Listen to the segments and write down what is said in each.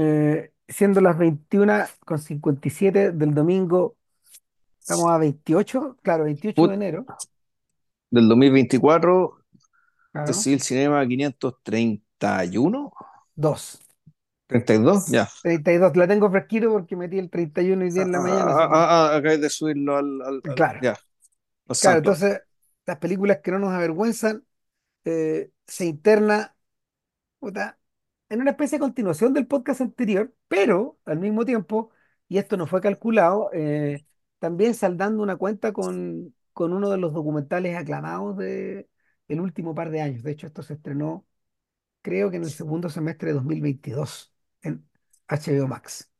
Eh, siendo las 21 con 57 del domingo, estamos a 28, claro, 28 de enero, del 2024, este claro, el cinema 531, dos. 32, ya. 32 la tengo fresquito porque metí el 31 y 10 Ah, en la mañana, ah, así ah, que, ah, ah, acabáis de subirlo al, al- al- claro, ya, claro, entonces, las películas que no nos avergüenzan, eh, se interna puta, en una especie de continuación del podcast anterior, pero al mismo tiempo, y esto no fue calculado, eh, también saldando una cuenta con, con uno de los documentales aclamados de último par de años. De hecho, esto se estrenó, creo que en el segundo semestre de 2022 en HBO Max.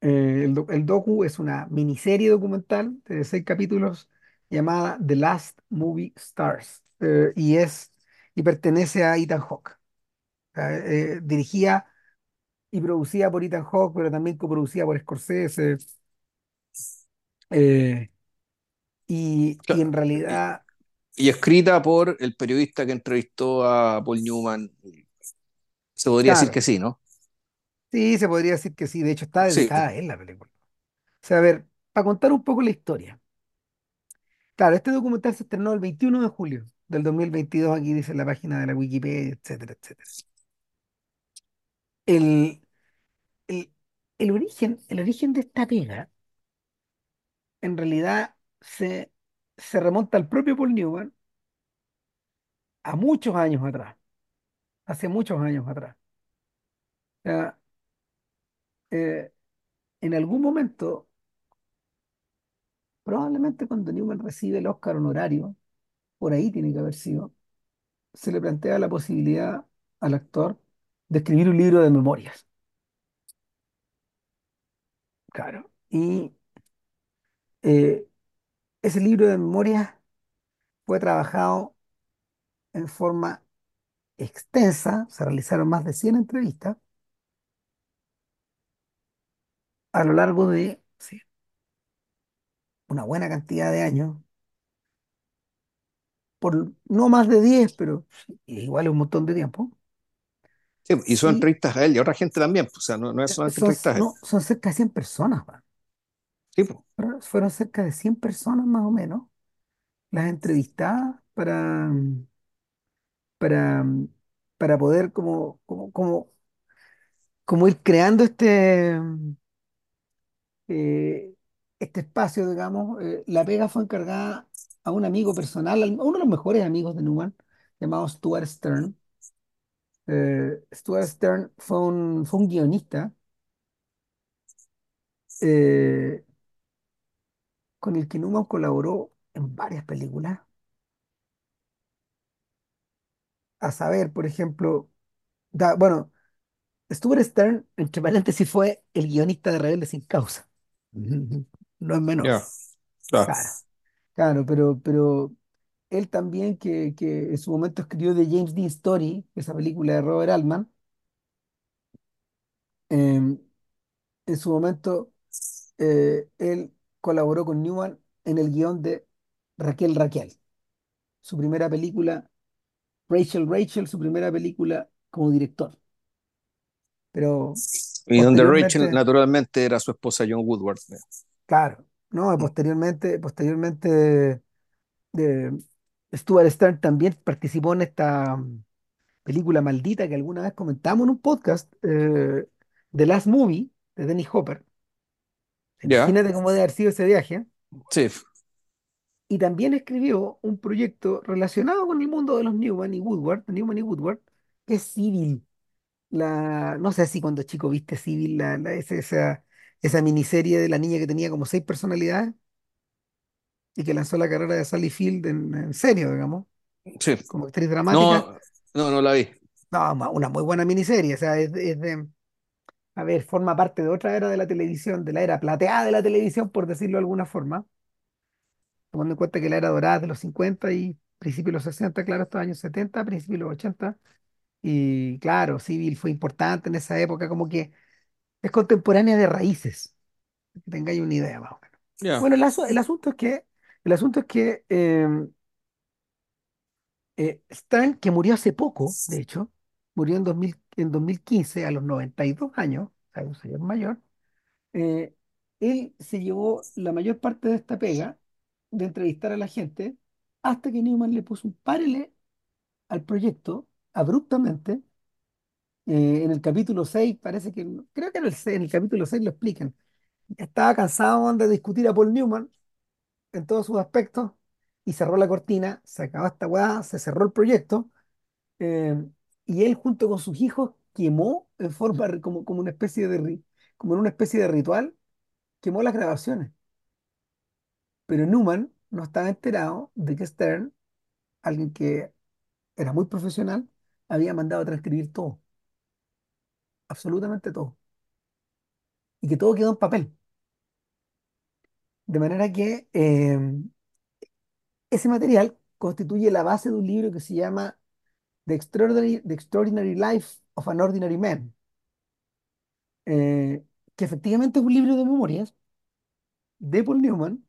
Eh, el, el es una miniserie documental de seis capítulos llamada The Last Movie Stars eh, y es y pertenece a Ethan Hawke. Sea, eh, dirigida y producida por Ethan Hawke, pero también coproducida por Scorsese. eh, y, y en realidad, y escrita por el periodista que entrevistó a Paul Newman. Se podría decir que sí, ¿no? sí, se podría decir que sí, de hecho está Sí, dedicada a él la película. O sea, a ver, para contar un poco la historia. Claro, este documental se estrenó el 21 de julio del 2022, aquí dice la página de la Wikipedia, etcétera, etcétera. El, el, el origen, el origen de esta pega, en realidad, se, se remonta al propio Paul Newman a muchos años atrás, hace muchos años atrás. Eh, en algún momento, probablemente cuando Newman recibe el Oscar honorario, por ahí tiene que haber sido, se le plantea la posibilidad al actor de escribir un libro de memorias. Claro. Y eh, ese libro de memorias fue trabajado en forma extensa, se realizaron más de 100 entrevistas a lo largo de una buena cantidad de años, por no más de 10 pero igual un montón de tiempo. Sí, y son entrevistas a él y a otra gente también. pues, O sea, no, no es eh, solamente son, entrevistas a él. no, son cerca de 100 personas. Sí, pues. Fueron fueron cerca de 100 personas más o menos las entrevistadas para, para, para poder como, como, como, como ir creando este, eh, este espacio, digamos. Eh, la pega fue encargada a un amigo personal, al- a uno de los mejores amigos de Newman, llamado Stuart Stern. Eh, Stuart Stern fue un, fue un guionista eh, con el que Newman colaboró en varias películas. A saber, por ejemplo, da- bueno, Stuart Stern, entre paréntesis, fue el guionista de Rebelde sin causa. No es menor. Ya, claro. Claro, claro, pero, pero él también, que, que en su momento escribió The James Dean Story, esa película de Robert Altman, em, en su momento eh, él colaboró con Newman en el guion de Raquel Raquel, su primera película, Rachel Rachel, su primera película como director. Pero Y donde Rachel posteriormente, naturalmente era su esposa John Woodward. claro, no, Mm, posteriormente, posteriormente de Stuart Stern también participó en esta mm, película maldita que alguna vez comentamos en un podcast, eh, The Last Movie, de Dennis Hopper. Imagínate cómo debe haber sido ese viaje. sí. Y también escribió un proyecto relacionado con el mundo de los Newman y Woodward, Newman y Woodward, que es Civil. La, no sé si cuando chico viste Civil, la, la- esa, esa, esa miniserie de la niña que tenía como seis personalidades y que lanzó la carrera de Sally Field en, en serio, digamos, Sí. como actriz dramática. No, no, no la vi. No, una muy buena miniserie, o sea, es, de, es de- a ver, forma parte de otra era de la televisión, de la era plateada de la televisión, por decirlo de alguna forma, tomando en cuenta que la era dorada de los 50 y principios de los 60, claro, estos años 70, principios de los 80, y claro, Civil fue importante en esa época, como que es contemporánea de Raíces, que tengáis una idea más o menos. Ya. Bueno, el, asu- el asunto es que, el asunto es que eh, eh, Stan, que murió hace poco, de hecho, murió en, 2000 en 2015 a los 92 años, o sea, un señor mayor, eh, él se llevó la mayor parte de esta pega de entrevistar a la gente hasta que Newman le puso un párele al proyecto abruptamente. eh, en el capítulo 6 parece que, creo que en el, en el capítulo 6 lo explican. Estaba cansado de discutir a Paul Newman en todos sus aspectos y cerró la cortina, se acabó esta weá, se cerró el proyecto eh, y él junto con sus hijos quemó en forma como, como una especie de como en una especie de ritual, quemó las grabaciones. Pero Newman no estaba enterado de que Stern, alguien que era muy profesional, había mandado a transcribir todo, absolutamente todo, y que todo quedó en papel. De manera que eh, ese material constituye la base de un libro que se llama The Extraordinary, Life of an Ordinary Man, eh, que efectivamente es un libro de memorias de Paul Newman,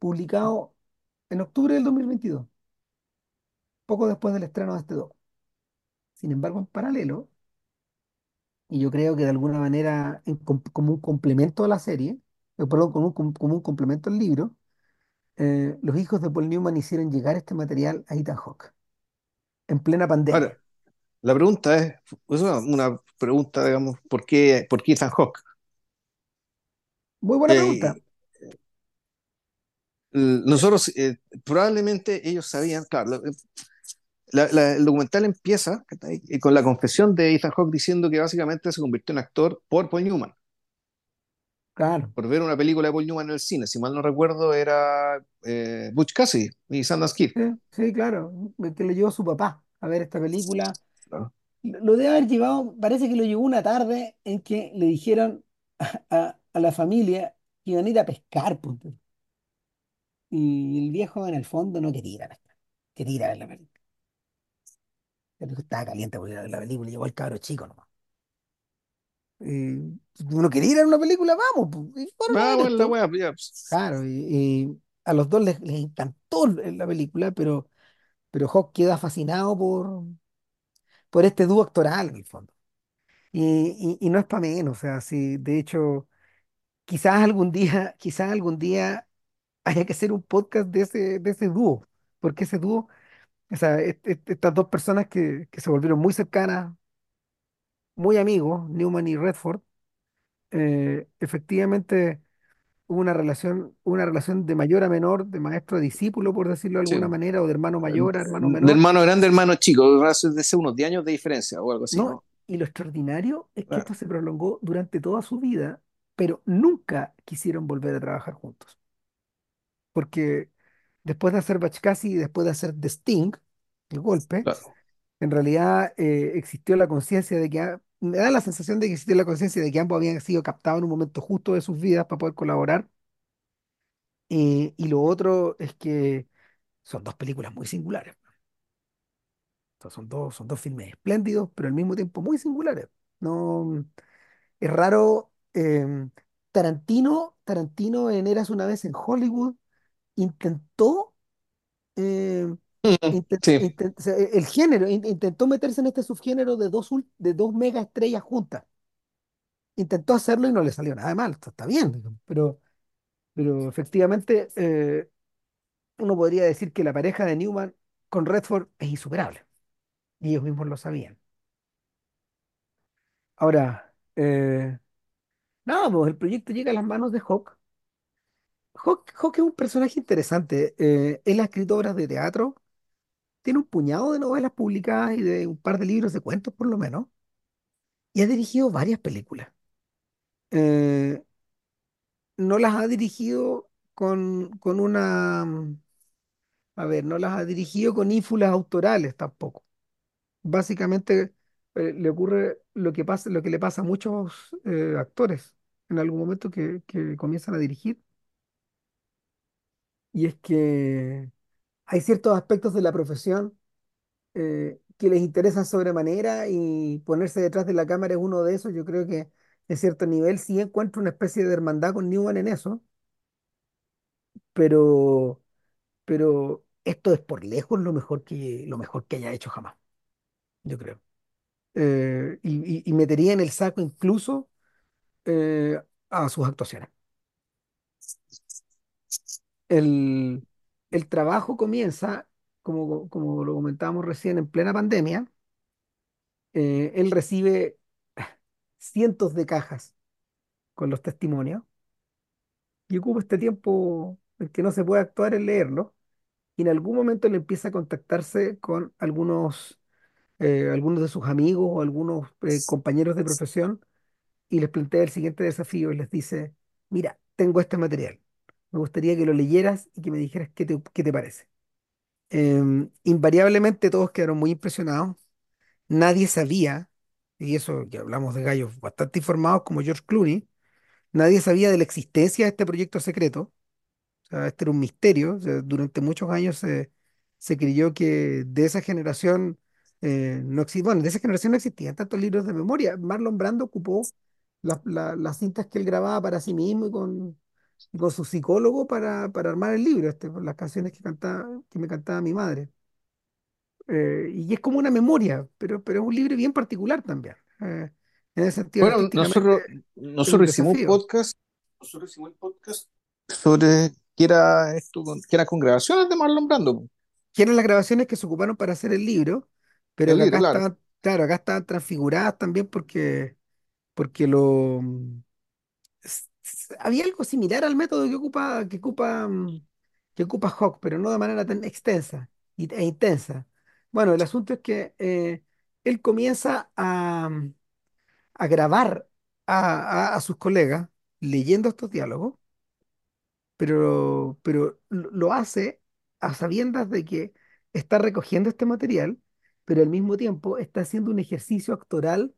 publicado en octubre del 2022, poco después del estreno de este doc. Sin embargo, en paralelo, y yo creo que de alguna manera como un complemento a la serie, eh, perdón, como un, com- como un complemento al libro, eh, los hijos de Paul Newman hicieron llegar este material a Ethan Hawke en plena Ahora, pandemia. la pregunta es, es una, una pregunta, digamos, ¿por qué, por qué Ethan Hawke? Muy buena pregunta. Eh, l- nosotros, eh, probablemente ellos sabían, claro, la- la- la- el documental empieza con la confesión de Ethan Hawke diciendo que básicamente se convirtió en actor por Paul Newman, Claro, por ver una película de Paul Newman en el cine. Si mal no recuerdo, era eh, Butch Cassidy y Sundance Kid. sí, sí, claro, que lo llevó su papá a ver esta película. Lo debe haber llevado, parece que lo llevó una tarde en que le dijeron a, a- a la familia que iban a ir a pescar, punto. Y el viejo en el fondo no quería ir a pescar, quería ir a ver la película. Estaba caliente por ir a ver la película, llegó el cabro chico nomás. Y uno quería ir a una película, vamos, pues, bueno, la wea, ya, pues, Claro, y, y a los dos les, les encantó la película, pero, pero Hawk queda fascinado por, por este dúo actoral en el fondo. Y, y, y no es para menos, o sea, sí, de hecho, quizás algún día, quizás algún día haya que hacer un podcast de ese, de ese dúo, porque ese dúo, o sea, est- est- estas dos personas que, que se volvieron muy cercanas, muy amigos, Newman y Redford, eh, efectivamente hubo una relación, una relación de mayor a menor, de maestro a discípulo, por decirlo de sí. alguna manera, o de hermano mayor a hermano De menor, hermano grande, hermano chico, de ser unos 10 años de diferencia o algo así, ¿no? ¿no? Y lo extraordinario es que esto se prolongó durante toda su vida, pero nunca quisieron volver a trabajar juntos. porque después de hacer Bachcasi y después de hacer The Sting, el golpe, claro. En realidad eh, existió la conciencia de que, me da la sensación de que existió la conciencia de que ambos habían sido captados en un momento justo de sus vidas para poder colaborar. Eh, y lo otro es que son dos películas muy singulares. Son dos, son dos filmes espléndidos, pero al mismo tiempo muy singulares. No, es raro. em, Tarantino, Tarantino en Eras una vez en Hollywood intentó eh, Sí, e- el género, in- intentó meterse en este subgénero de dos, de dos mega estrellas juntas. Intentó hacerlo y no le salió nada mal, está bien, pero, pero efectivamente eh, uno podría decir que la pareja de Newman con Redford es insuperable, y ellos mismos lo sabían. Ahora, eh, nada, pues el proyecto llega a las manos de Hawk. Hawk, Hawk es un personaje interesante, eh, él ha escrito obras de teatro, tiene un puñado de novelas publicadas y de un par de libros de cuentos por lo menos. y ha dirigido varias películas. Eh, no las ha dirigido con, con una, mm, a ver, no las ha dirigido con ínfulas autorales tampoco. Básicamente eh, le ocurre lo que pasa, lo que le pasa a muchos eh, actores en algún momento que, que comienzan a dirigir, y es que hay ciertos aspectos de la profesión eh, que les interesan sobremanera y ponerse detrás de la cámara es uno de esos. Yo creo que en cierto nivel sí encuentro una especie de hermandad con Newman en eso, pero, pero esto es por lejos lo mejor que, lo mejor que haya hecho jamás, yo creo. eh, y, metería en el saco incluso eh, a sus actuaciones. El, el trabajo comienza, como, como lo comentábamos recién, en plena pandemia. Eh, él recibe cientos de cajas con los testimonios y ocupa este tiempo en que no se puede actuar en leerlo. Y en algún momento le empieza a contactarse con algunos, eh, algunos de sus amigos o algunos eh, compañeros de profesión y les plantea el siguiente desafío y les dice, mira, tengo este material, me gustaría que lo leyeras y que me dijeras qué te, qué te parece. Em, invariablemente todos quedaron muy impresionados, nadie sabía, y eso ya hablamos de gallos bastante informados como George Clooney, nadie sabía de la existencia de este proyecto secreto O sea, este era un misterio. durante muchos años se, se creyó que de esa generación eh, no existía, bueno, de esa generación no existían tantos libros de memoria. Marlon Brando ocupó la- la- las cintas que él grababa para sí mismo y con, con su psicólogo para, para armar el libro, este, las canciones que cantaba, que me cantaba mi madre. Eh, y es como una memoria, pero, pero es un libro bien particular también. eh, en ese sentido, Bueno, nosotros, nosotros hicimos un podcast, nosotros hicimos un podcast sobre qué era esto, con- qué era con grabaciones de Marlon Brando, que eran las grabaciones que se ocuparon para hacer el libro, pero el que libro, acá claro. estaban, claro, acá estaban transfiguradas también porque, porque lo había algo similar al método que ocupa, que ocupa, mm, que ocupa Hawk, pero no de manera tan extensa e intensa. Bueno, el asunto es que eh, él comienza a, mm, a grabar a, a sus colegas leyendo estos diálogos pero, pero lo hace a sabiendas de que está recogiendo este material, pero al mismo tiempo está haciendo un ejercicio actoral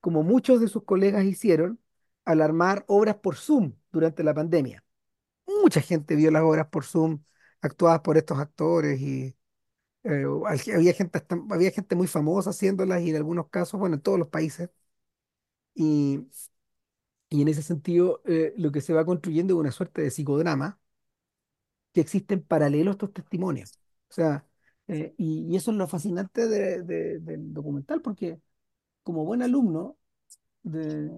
como muchos de sus colegas hicieron al armar obras por Zoom durante la pandemia. Mucha gente vio las obras por Zoom actuadas por estos actores y eh, había gente, había gente muy famosa haciéndolas y en algunos casos, bueno, en todos los países. Y, y en ese sentido, eh, lo que se va construyendo es una suerte de psicodrama que existen paralelos a estos testimonios. O sea, eh, y, y eso es lo fascinante de- de- del documental, porque como buen alumno de-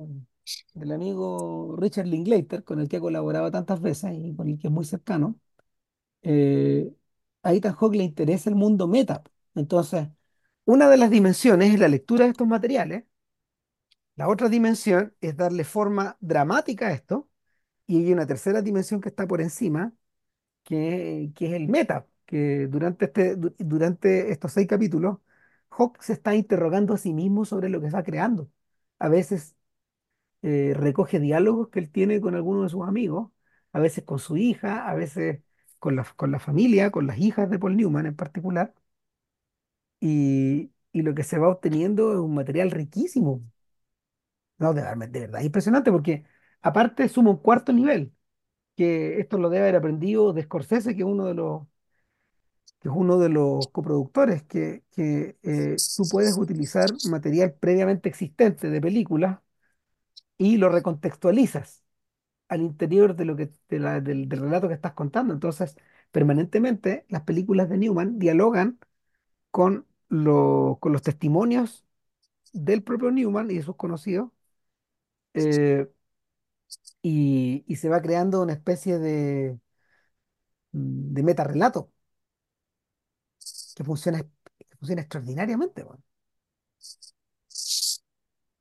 del amigo Richard Linklater, con el que ha colaborado tantas veces y con el que es muy cercano, eh, a Ethan Hawke le interesa el mundo meta. Entonces, una de las dimensiones es la lectura de estos materiales, la otra dimensión es darle forma dramática a esto, y hay una tercera dimensión que está por encima, que, es el meta, que durante, este, du- durante estos seis capítulos, Hawk se está interrogando a sí mismo sobre lo que está creando. A veces eh, recoge diálogos que él tiene con algunos de sus amigos, a veces con su hija, a veces con la, con la familia, con las hijas de Paul Newman en particular, y, y lo que se va obteniendo es un material riquísimo. No, de, de verdad, impresionante, porque aparte suma un cuarto nivel, que esto lo debe haber aprendido de Scorsese, que es uno de los que es uno de los coproductores, que, que eh, tú puedes utilizar material previamente existente de películas y lo recontextualizas al interior de lo que, del relato que estás contando. Entonces, permanentemente las películas de Newman dialogan con, lo- con los testimonios del propio Newman y de sus conocidos eh, y, y se va creando una especie de, de metarrelato que funciona, que funciona extraordinariamente. weón.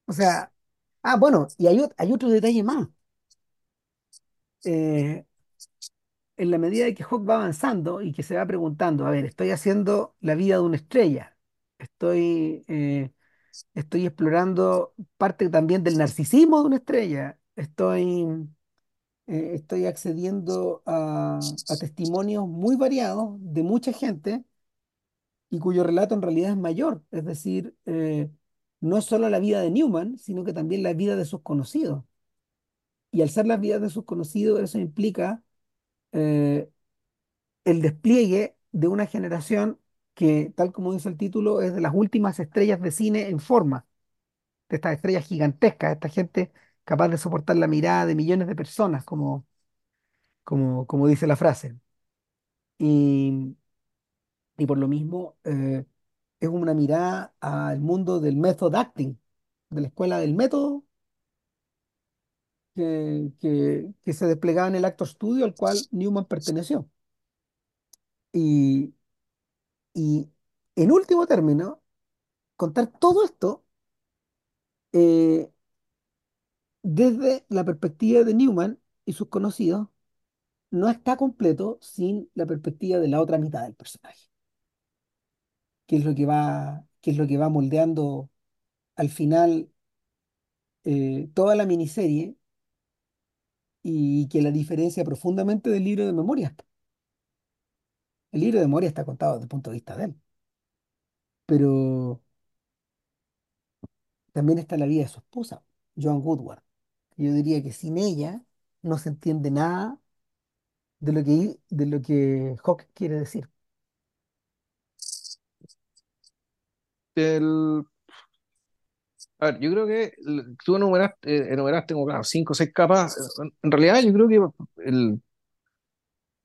O sea, ah, bueno, y hay, ot- hay otro detalle más. Eh, en la medida de que Hawk va avanzando y que se va preguntando, a ver, estoy haciendo la vida de una estrella, estoy, eh, estoy explorando parte también del narcisismo de una estrella, estoy, eh, estoy accediendo a, testimonios muy variados de mucha gente y cuyo relato en realidad es mayor, es decir, no solo la vida de Newman, sino que también la vida de sus conocidos. Y al ser las vidas de sus conocidos, eso implica eh, el despliegue de una generación que, tal como dice el título, es de las últimas estrellas de cine en forma, de estas estrellas gigantescas, esta gente capaz de soportar la mirada de millones de personas, como, como, como dice la frase. Y, y por lo mismo, eh, es una mirada al mundo del method acting, de la escuela del método que, que, se desplegaba en el Actor Studio al cual Newman perteneció. Y, y en último término, contar todo esto eh, desde la perspectiva de Newman y sus conocidos no está completo sin la perspectiva de la otra mitad del personaje, que es lo que va, es lo que va moldeando al final eh, toda la miniserie y que la diferencia profundamente del libro de memorias. El libro de memoria está contado desde el punto de vista de él, pero también está la vida de su esposa, Joan Woodward. Yo diría que sin ella no se entiende nada de lo que, de lo que Hawke quiere decir. El, yo creo que tú enumeraste, eh, enumeraste como claro, cinco o seis capas. En, realidad, yo creo que el,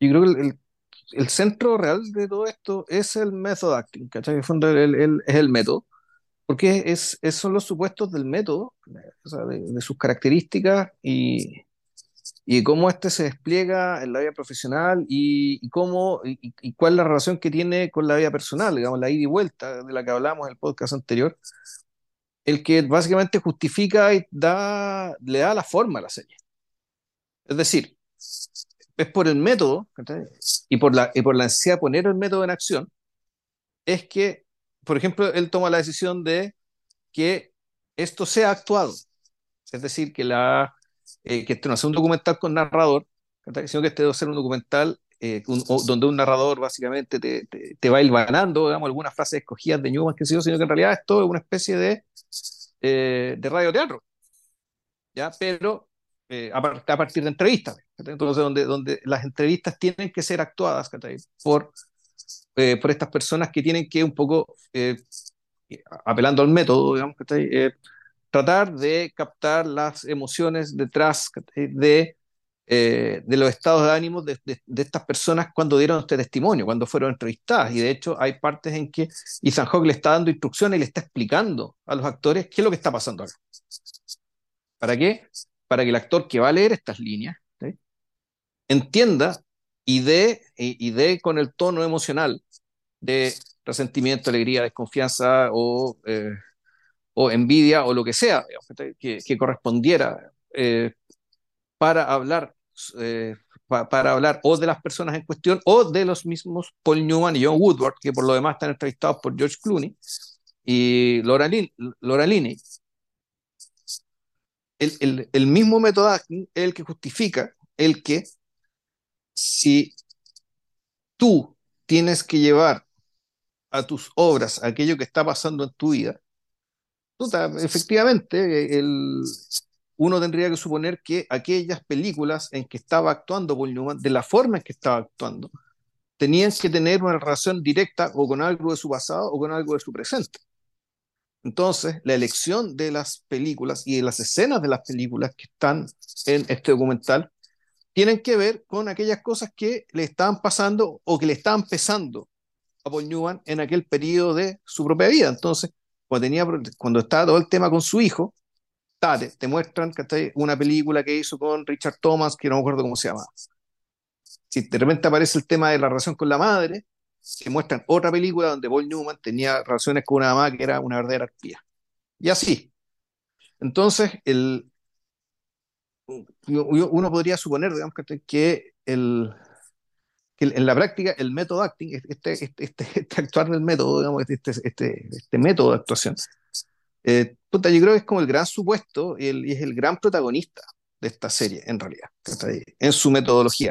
yo creo que el, el- centro real de todo esto es el method acting, ¿cachai? En el fondo, es el método, porque es, son los supuestos del método, o sea, de sus características y, y cómo este se despliega en la vida profesional y, cómo y, cuál es la relación que tiene con la vida personal, digamos, la ida y vuelta de la que hablamos en el podcast anterior, el que básicamente justifica y da, le da la forma a la serie. Es decir, es por el método y por la, y por la necesidad de poner el método en acción, es que, por ejemplo, él toma la decisión de que esto sea actuado. Es decir, que, la, eh, que esto no sea un documental con narrador, sino que este debe ser un documental eh, donde un narrador básicamente te, te, te va hilvanando, digamos, algunas frases escogidas de Newman, que sino que en realidad esto es una especie de, eh, de radioteatro, ¿ya? Pero eh, a, par- a partir de entrevistas. Entonces, donde, donde las entrevistas tienen que ser actuadas por, por estas personas que tienen que un poco, apelando al método, digamos. Eh, tratar de captar las emociones detrás ¿cachai? de, eh, de los estados de ánimo de, estas personas cuando dieron este testimonio, cuando fueron entrevistadas. Y de hecho hay partes en que Ethan Hawke le está dando instrucciones y le está explicando a los actores qué es lo que está pasando acá. ¿Para qué? Para que el actor que va a leer estas líneas entienda y dé, y, con el tono emocional de resentimiento, alegría, desconfianza o, eh, o envidia o lo que sea que, correspondiera eh, para hablar eh, pa- para hablar o de las personas en cuestión o de los mismos Paul Newman y John Woodward, que por lo demás están entrevistados por George Clooney y Laura, Lin- Laura Linney. El, el, el mismo método es el que justifica el que si tú tienes que llevar a tus obras aquello que está pasando en tu vida, efectivamente, uno tendría que suponer que aquellas películas en que estaba actuando Paul Newman, de la forma en que estaba actuando, tenían que tener una relación directa o con algo de su pasado o con algo de su presente. Entonces, la elección de las películas y de las escenas de las películas que están en este documental tienen que ver con aquellas cosas que le estaban pasando o que le estaban pesando a Paul Newman en aquel periodo de su propia vida. Entonces, cuando, tenía, cuando estaba todo el tema con su hijo, te, te muestran una película que hizo con Richard Thomas, que no me acuerdo cómo se llama. Si de repente aparece el tema de la relación con la madre, te muestran otra película donde Paul Newman tenía relaciones con una mamá que era una verdadera arpía. Y así. Entonces, uno podría suponer, digamos, que el, que en la práctica el método acting, este, este, este, este actuar del método, digamos, este, este, este método de actuación, eh, puta, yo creo que es como el gran supuesto y, el, y es el gran protagonista de esta serie, en realidad, en su metodología.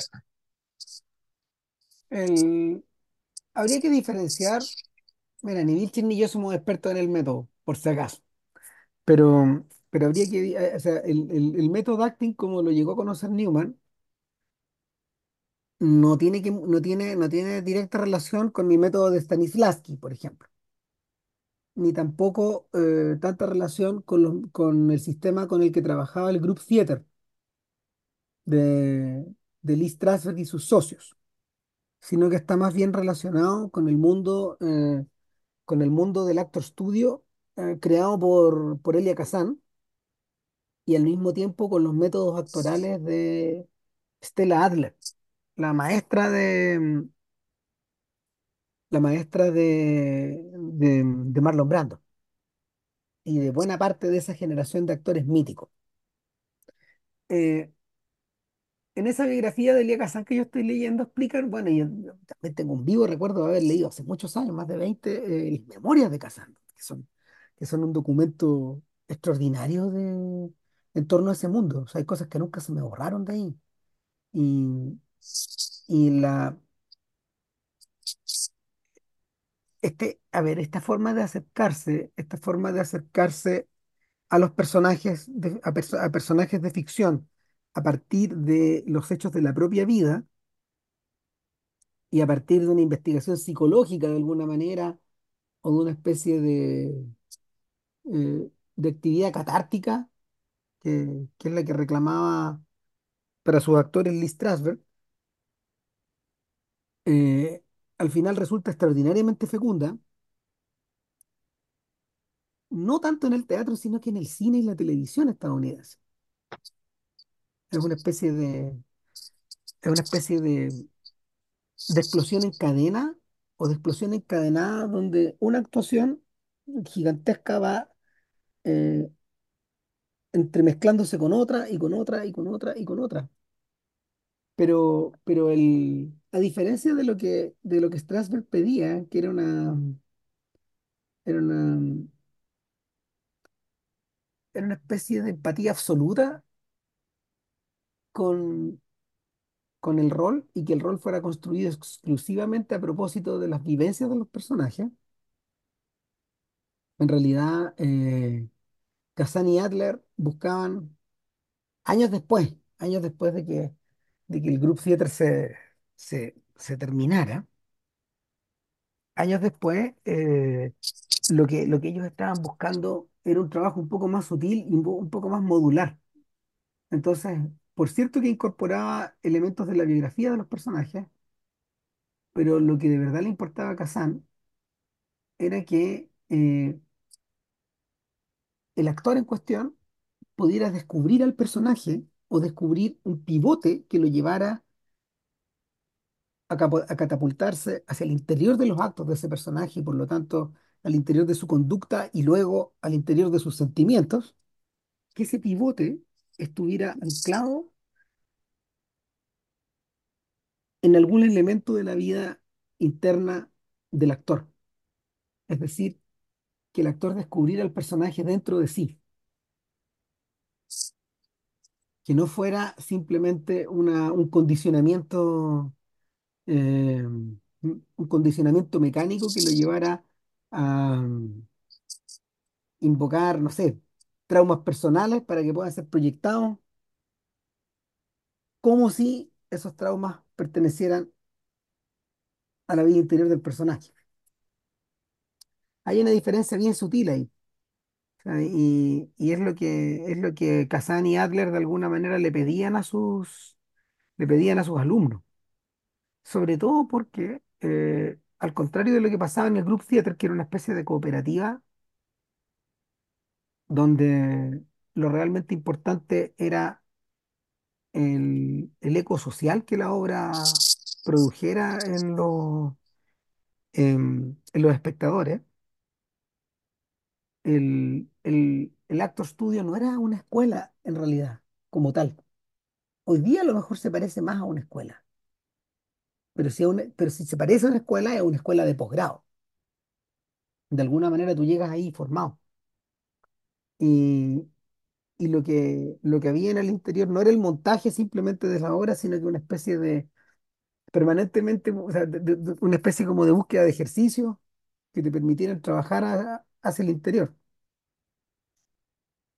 El, habría que diferenciar, mira, ni Vilchen ni yo somos expertos en el método, por si acaso, pero, pero habría que, eh, o sea, el, el, el método acting como lo llegó a conocer Newman, no tiene, que, no tiene, no tiene directa relación con mi método de Stanislavski, por ejemplo, ni tampoco eh, tanta relación con, los, con el sistema con el que trabajaba el Group Theater de, de Lee Strasberg y sus socios, sino que está más bien relacionado con el mundo, eh, con el mundo del actor studio eh, creado por, por Elia Kazan y al mismo tiempo con los métodos actorales de Stella Adler, la maestra de mm, la maestra de, de, Marlon Brando y de buena parte de esa generación de actores míticos. Eh, en esa biografía de Elia Kazan que yo estoy leyendo explican, bueno, yo también tengo un vivo recuerdo de haber leído hace muchos años, más de 20 eh, las memorias de Kazan, que son, que son un documento extraordinario de, en torno a ese mundo. O sea, hay cosas que nunca se me borraron de ahí. Y, y la, este, a ver, esta forma de acercarse, esta forma de acercarse a los personajes de, a, perso- a personajes de ficción a partir de los hechos de la propia vida y a partir de una investigación psicológica de alguna manera o de una especie de, eh, de actividad catártica que, que es la que reclamaba para sus actores Lee Strasberg, eh, al final resulta extraordinariamente fecunda, no tanto en el teatro, sino que en el cine y la televisión estadounidense. Es una especie de, es una especie de, de explosión en cadena o de explosión encadenada donde una actuación gigantesca va eh, entremezclándose con otra y con otra y con otra y con otra. Pero, pero el, a diferencia de lo que, de lo que Strasberg pedía, que era una, era una, era una especie de empatía absoluta con, con el rol y que el rol fuera construido exclusivamente a propósito de las vivencias de los personajes, en realidad eh, Kazan y Adler buscaban años después, años después de que, de que el Group Theater se, se, terminara, años después, eh, lo que, lo que ellos estaban buscando era un trabajo un poco más sutil y un poco más modular. Entonces, por cierto que incorporaba elementos de la biografía de los personajes, pero lo que de verdad le importaba a Kazan era que eh, el actor en cuestión pudiera descubrir al personaje o descubrir un pivote que lo llevara a, catapultarse hacia el interior de los actos de ese personaje y por lo tanto al interior de su conducta y luego al interior de sus sentimientos, que ese pivote estuviera anclado en algún elemento de la vida interna del actor. Es decir, que el actor descubriera el personaje dentro de sí, que no fuera simplemente un condicionamiento, eh, un condicionamiento mecánico que lo llevara a, invocar, no sé, traumas personales para que puedan ser proyectados, como si esos traumas pertenecieran a la vida interior del personaje. Hay una diferencia bien sutil ahí, y, es lo que, es lo que Kazan y Adler de alguna manera le pedían a sus, le pedían a sus alumnos, sobre todo porque, eh, al contrario de lo que pasaba en el Group Theater, que era una especie de cooperativa, donde lo realmente importante era el, el eco social que la obra produjera en en, en los espectadores, el, el, el Actor Studio no era una escuela en realidad, como tal. Hoy día a lo mejor se parece más a una escuela, pero si, pero si se parece a una escuela, es una escuela de posgrado. De alguna manera tú llegas ahí formado. Y, y lo que, lo que había en el interior no era el montaje simplemente de la obra, sino que una especie de permanentemente, una especie como de búsqueda de ejercicio que te permitieran trabajar a- hacia el interior.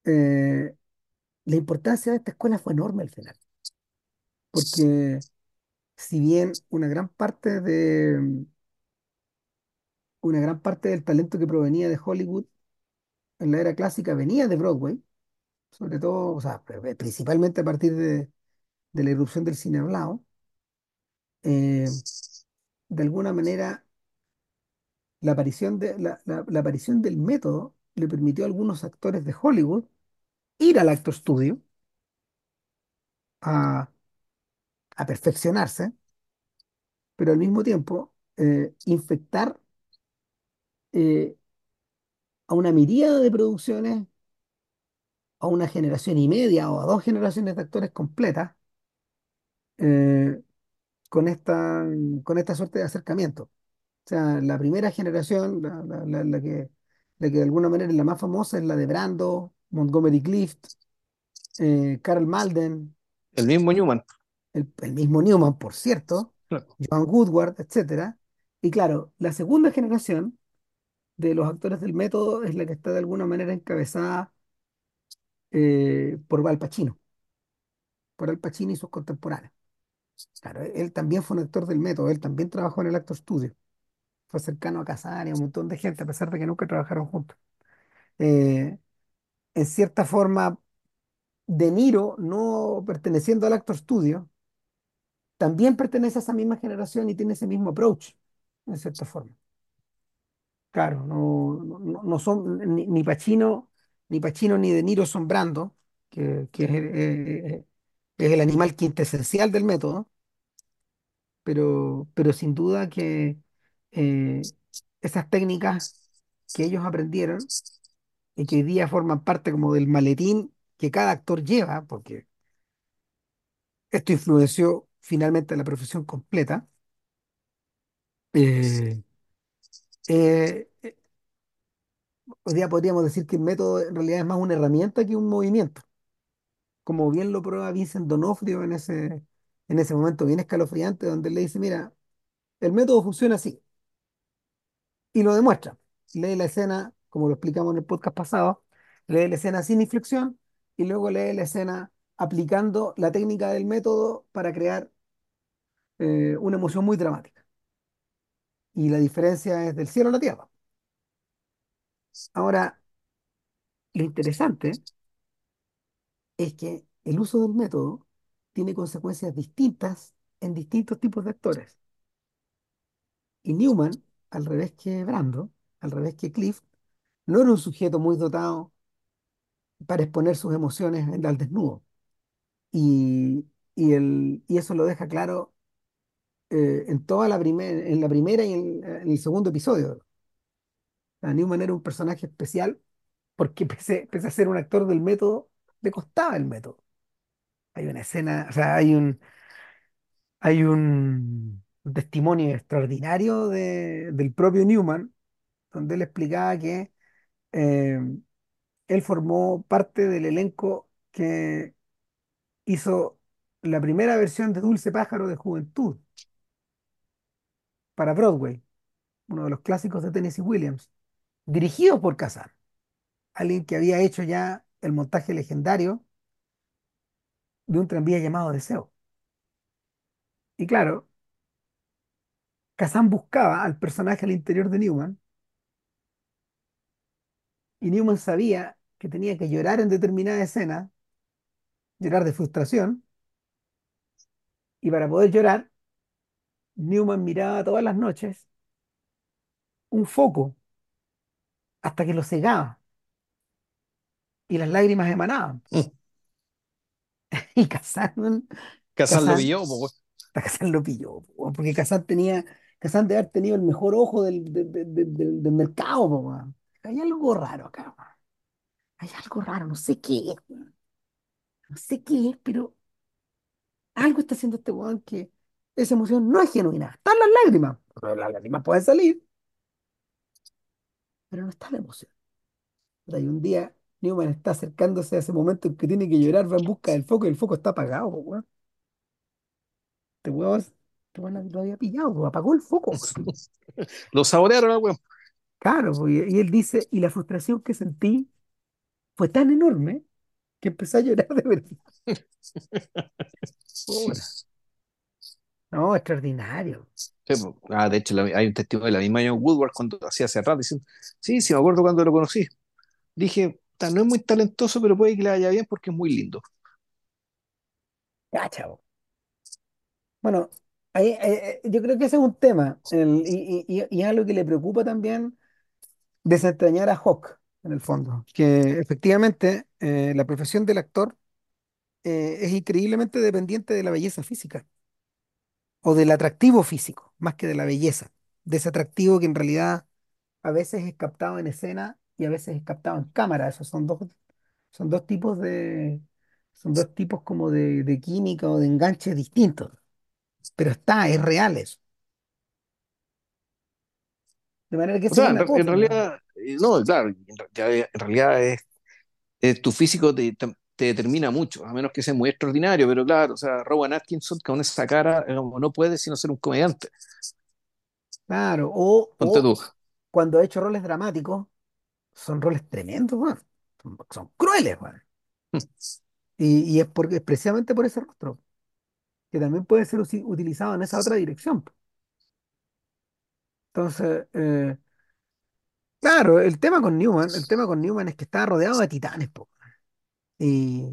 Eh, la importancia de esta escuela fue enorme al final, porque si bien una gran parte de, una gran parte del talento que provenía de Hollywood en la era clásica venía de Broadway, sobre todo, o sea, pri- principalmente a partir de, de la irrupción del cine hablado, eh, de alguna manera la aparición de, la, la- aparición del método le permitió a algunos actores de Hollywood ir al Actor Studio a, a perfeccionarse, pero al mismo tiempo eh, infectar eh, a una miríada de producciones, a una generación y media o a dos generaciones de actores completas eh, con esta, con esta suerte de acercamiento. O sea, la primera generación, la, la- la- la que, la que de alguna manera es la más famosa, es la de Brando, Montgomery Clift, eh, Carl Malden, El mismo Newman. el, el mismo Newman, por cierto, Claro. Joan Woodward, etcétera. Y claro, la segunda generación de los actores del método es la que está de alguna manera encabezada eh, por Al Pacino, por Al Pacino y sus contemporáneos. Claro, él también fue un actor del método, él también trabajó en el Actor Studio, fue cercano a Casar y a un montón de gente, a pesar de que nunca trabajaron juntos. Eh, en cierta forma, De Niro, no perteneciendo al Actor Studio, también pertenece a esa misma generación y tiene ese mismo approach, en cierta forma. Claro, no, no, no son ni, ni Pacino, ni Pacino ni De Niro son Brando, que, es, eh, eh, es el animal quintesencial del método, pero, pero sin duda que eh, esas técnicas que ellos aprendieron y que hoy día forman parte como del maletín que cada actor lleva, porque esto influenció finalmente a la profesión completa, eh, eh, hoy día podríamos decir que el método en realidad es más una herramienta que un movimiento. como bien lo prueba Vincent D'Onofrio en ese, en ese momento bien escalofriante, donde él le dice, mira, el método funciona así, y lo demuestra. Lee la escena, como lo explicamos en el podcast pasado, lee la escena sin inflexión, y luego lee la escena aplicando la técnica del método para crear eh, una emoción muy dramática. Y la diferencia es del cielo a la tierra. Ahora, lo interesante es que el uso del método tiene consecuencias distintas en distintos tipos de actores. Y Newman, al revés que Brando, al revés que Cliff, no era un sujeto muy dotado para exponer sus emociones en- al desnudo. Y, y, el, y eso lo deja claro eh, en toda la primera, en la primera y en, el segundo episodio. Sea, Newman era un personaje especial porque pese, pese a ser un actor del método, le costaba el método. Hay una escena, o sea, hay un, hay un, un testimonio extraordinario de- del propio Newman, donde él explicaba que eh, él formó parte del elenco que hizo la primera versión de Dulce Pájaro de Juventud para Broadway, uno de los clásicos de Tennessee Williams, dirigido por Kazan, alguien que había hecho ya el montaje legendario de un tranvía llamado Deseo. Y claro, Kazan buscaba al personaje al interior de Newman y Newman sabía que tenía que llorar en determinada escena, llorar de frustración, y para poder llorar, Newman miraba todas las noches un foco hasta que lo cegaba y las lágrimas emanaban. Mm. Y Kazan, Kazan lo pilló, po, weón. Kazan lo pilló, po, porque Kazan tenía, Kazan debe haber tenido el mejor ojo del, de- de- de- del- del mercado, po. Hay algo raro acá. Hay algo raro, no sé qué es. No sé qué es, pero algo está haciendo este weón que esa emoción no es genuina. Están las lágrimas, pero las lágrimas pueden salir, pero no está la emoción. Puta, Y un día Newman está acercándose a ese momento en que tiene que llorar, va en busca del foco y el foco está apagado, po, weón. Este weón, lo había pillado, apagó el foco. Lo saborearon al weón. Claro, po, y, él dice, y la frustración que sentí fue tan enorme que empecé a llorar de verdad. No, extraordinario. Sí, po. Ah, de hecho, la- hay un testimonio de la misma John Woodward cuando hacía hace rato diciendo, sí, sí, me acuerdo cuando lo conocí. Dije, "Ta, no es muy talentoso, pero puede que le vaya bien porque es muy lindo. Cacha, po. Bueno, ahí, eh, eh, yo creo que ese es un tema y, y- y- es algo que le preocupa también desentrañar a Hawk, en el fondo, que efectivamente eh, la profesión del actor es increíblemente dependiente de la belleza física o del atractivo físico, más que de la belleza, de ese atractivo que en realidad a veces es captado en escena y a veces es captado en cámara. Esos son dos, son dos tipos de, son dos tipos como de, de química o de enganche distintos, pero está, es real eso. De manera que O sea, en, realidad, eh, no, claro, en, realidad es, es tu físico te, te, te determina mucho, a menos que sea muy extraordinario, pero claro, o sea, Rowan Atkinson con esa cara como no puede sino ser un comediante. Claro, o, cuando ha hecho roles dramáticos, son roles tremendos. Son, son crueles, weón. Y, y es porque, es precisamente por ese rostro, que también puede ser usi- utilizado en esa otra dirección. Entonces, eh, claro, el tema con Newman, el tema con Newman es que está rodeado de titanes, po. Y,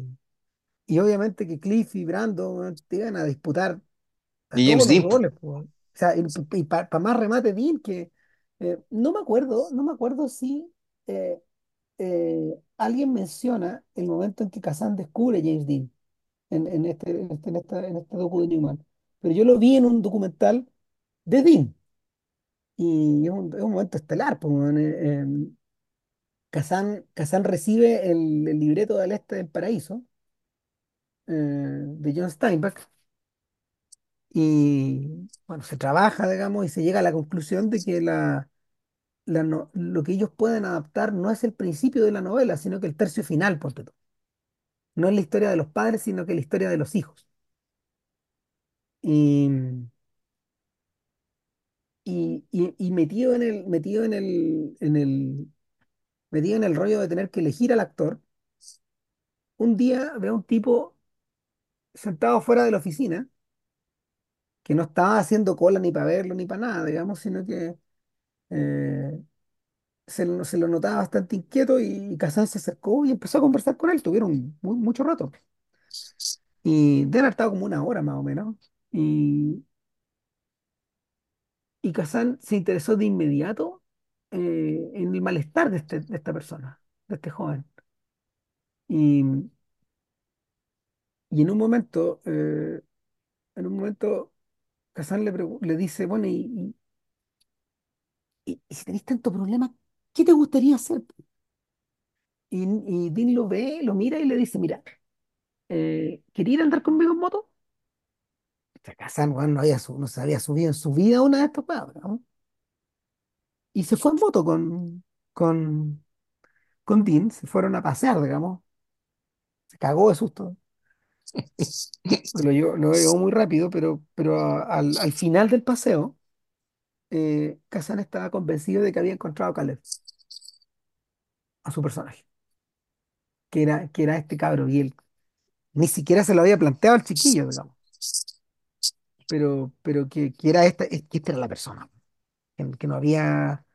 y obviamente que Cliff y Brando, weón, te iban a disputar a Y todos James los Dean, po. roles, po. O sea, y, para más remate, Dean, que eh, no me acuerdo, no me acuerdo si eh, eh, alguien menciona el momento en que Kazan descubre a James Dean en, este, en este, en esta- en este docu de Newman. Pero yo lo vi en un documental de Dean y es un, es un momento estelar. Pues, eh, em, Kazan, recibe el, el libreto del Este del Paraíso eh, de John Steinbeck y bueno, se trabaja, digamos, y se llega a la conclusión de que la, la no- lo que ellos pueden adaptar no es el principio de la novela, sino que el tercio final, ponte tú. No es la historia de los padres, sino que la historia de los hijos. Y, y, y- metido en el, metido en el, en el, metido en el rollo de tener que elegir al actor, un día veo a un tipo sentado fuera de la oficina, que no estaba haciendo cola ni para verlo ni para nada, digamos, sino que eh, se, lo- notaba bastante inquieto y Kazan se acercó y empezó a conversar con él, tuvieron mu- mucho rato. Y de haber estado como una hora más o menos. Y, y Kazan se interesó de inmediato eh, en el malestar de, este- de esta persona, de este joven. Y, y en un momento, eh, en un momento, Kazan le, le dice, bueno, y, y, si tenés tanto problema, ¿qué te gustaría hacer? Y, Dean lo ve, lo mira y le dice, mira, eh, ¿quería ir a andar conmigo en moto? Kazan, weón, no, había, no se había subido en su vida una de estas weas, ¿no? Y se fue en moto con, con, con Dean, se fueron a pasear, digamos. Se cagó de susto. Lo llevó, muy rápido, pero, pero al final del paseo, eh, Kazan estaba convencido de que había encontrado a Caleb, a su personaje, que era, que era este cabro. Y él ni siquiera se lo había planteado al chiquillo, digamos, pero, pero que, que era esta, es- que esta era la persona, que, no había,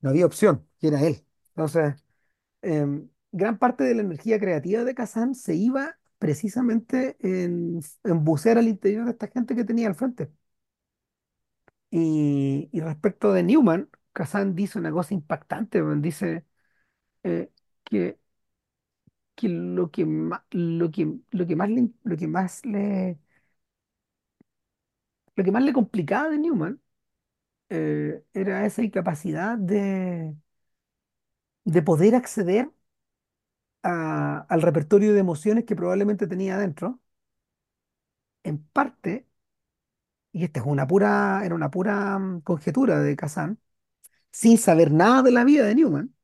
no había opción, que era él. Entonces, em, gran parte de la energía creativa de Kazan se iba precisamente en, en bucear al interior de esta gente que tenía al frente. Y, y respecto de Newman, Kazan dice una cosa impactante, dice eh, que, que lo que más, lo que, lo que más le, lo que más le, lo que más le complicaba de Newman eh, era esa incapacidad de, de poder acceder a- al repertorio de emociones que probablemente tenía adentro, en parte y esta es una pura, era una pura mm, conjetura de Kazan, sin saber nada de la vida de Newman,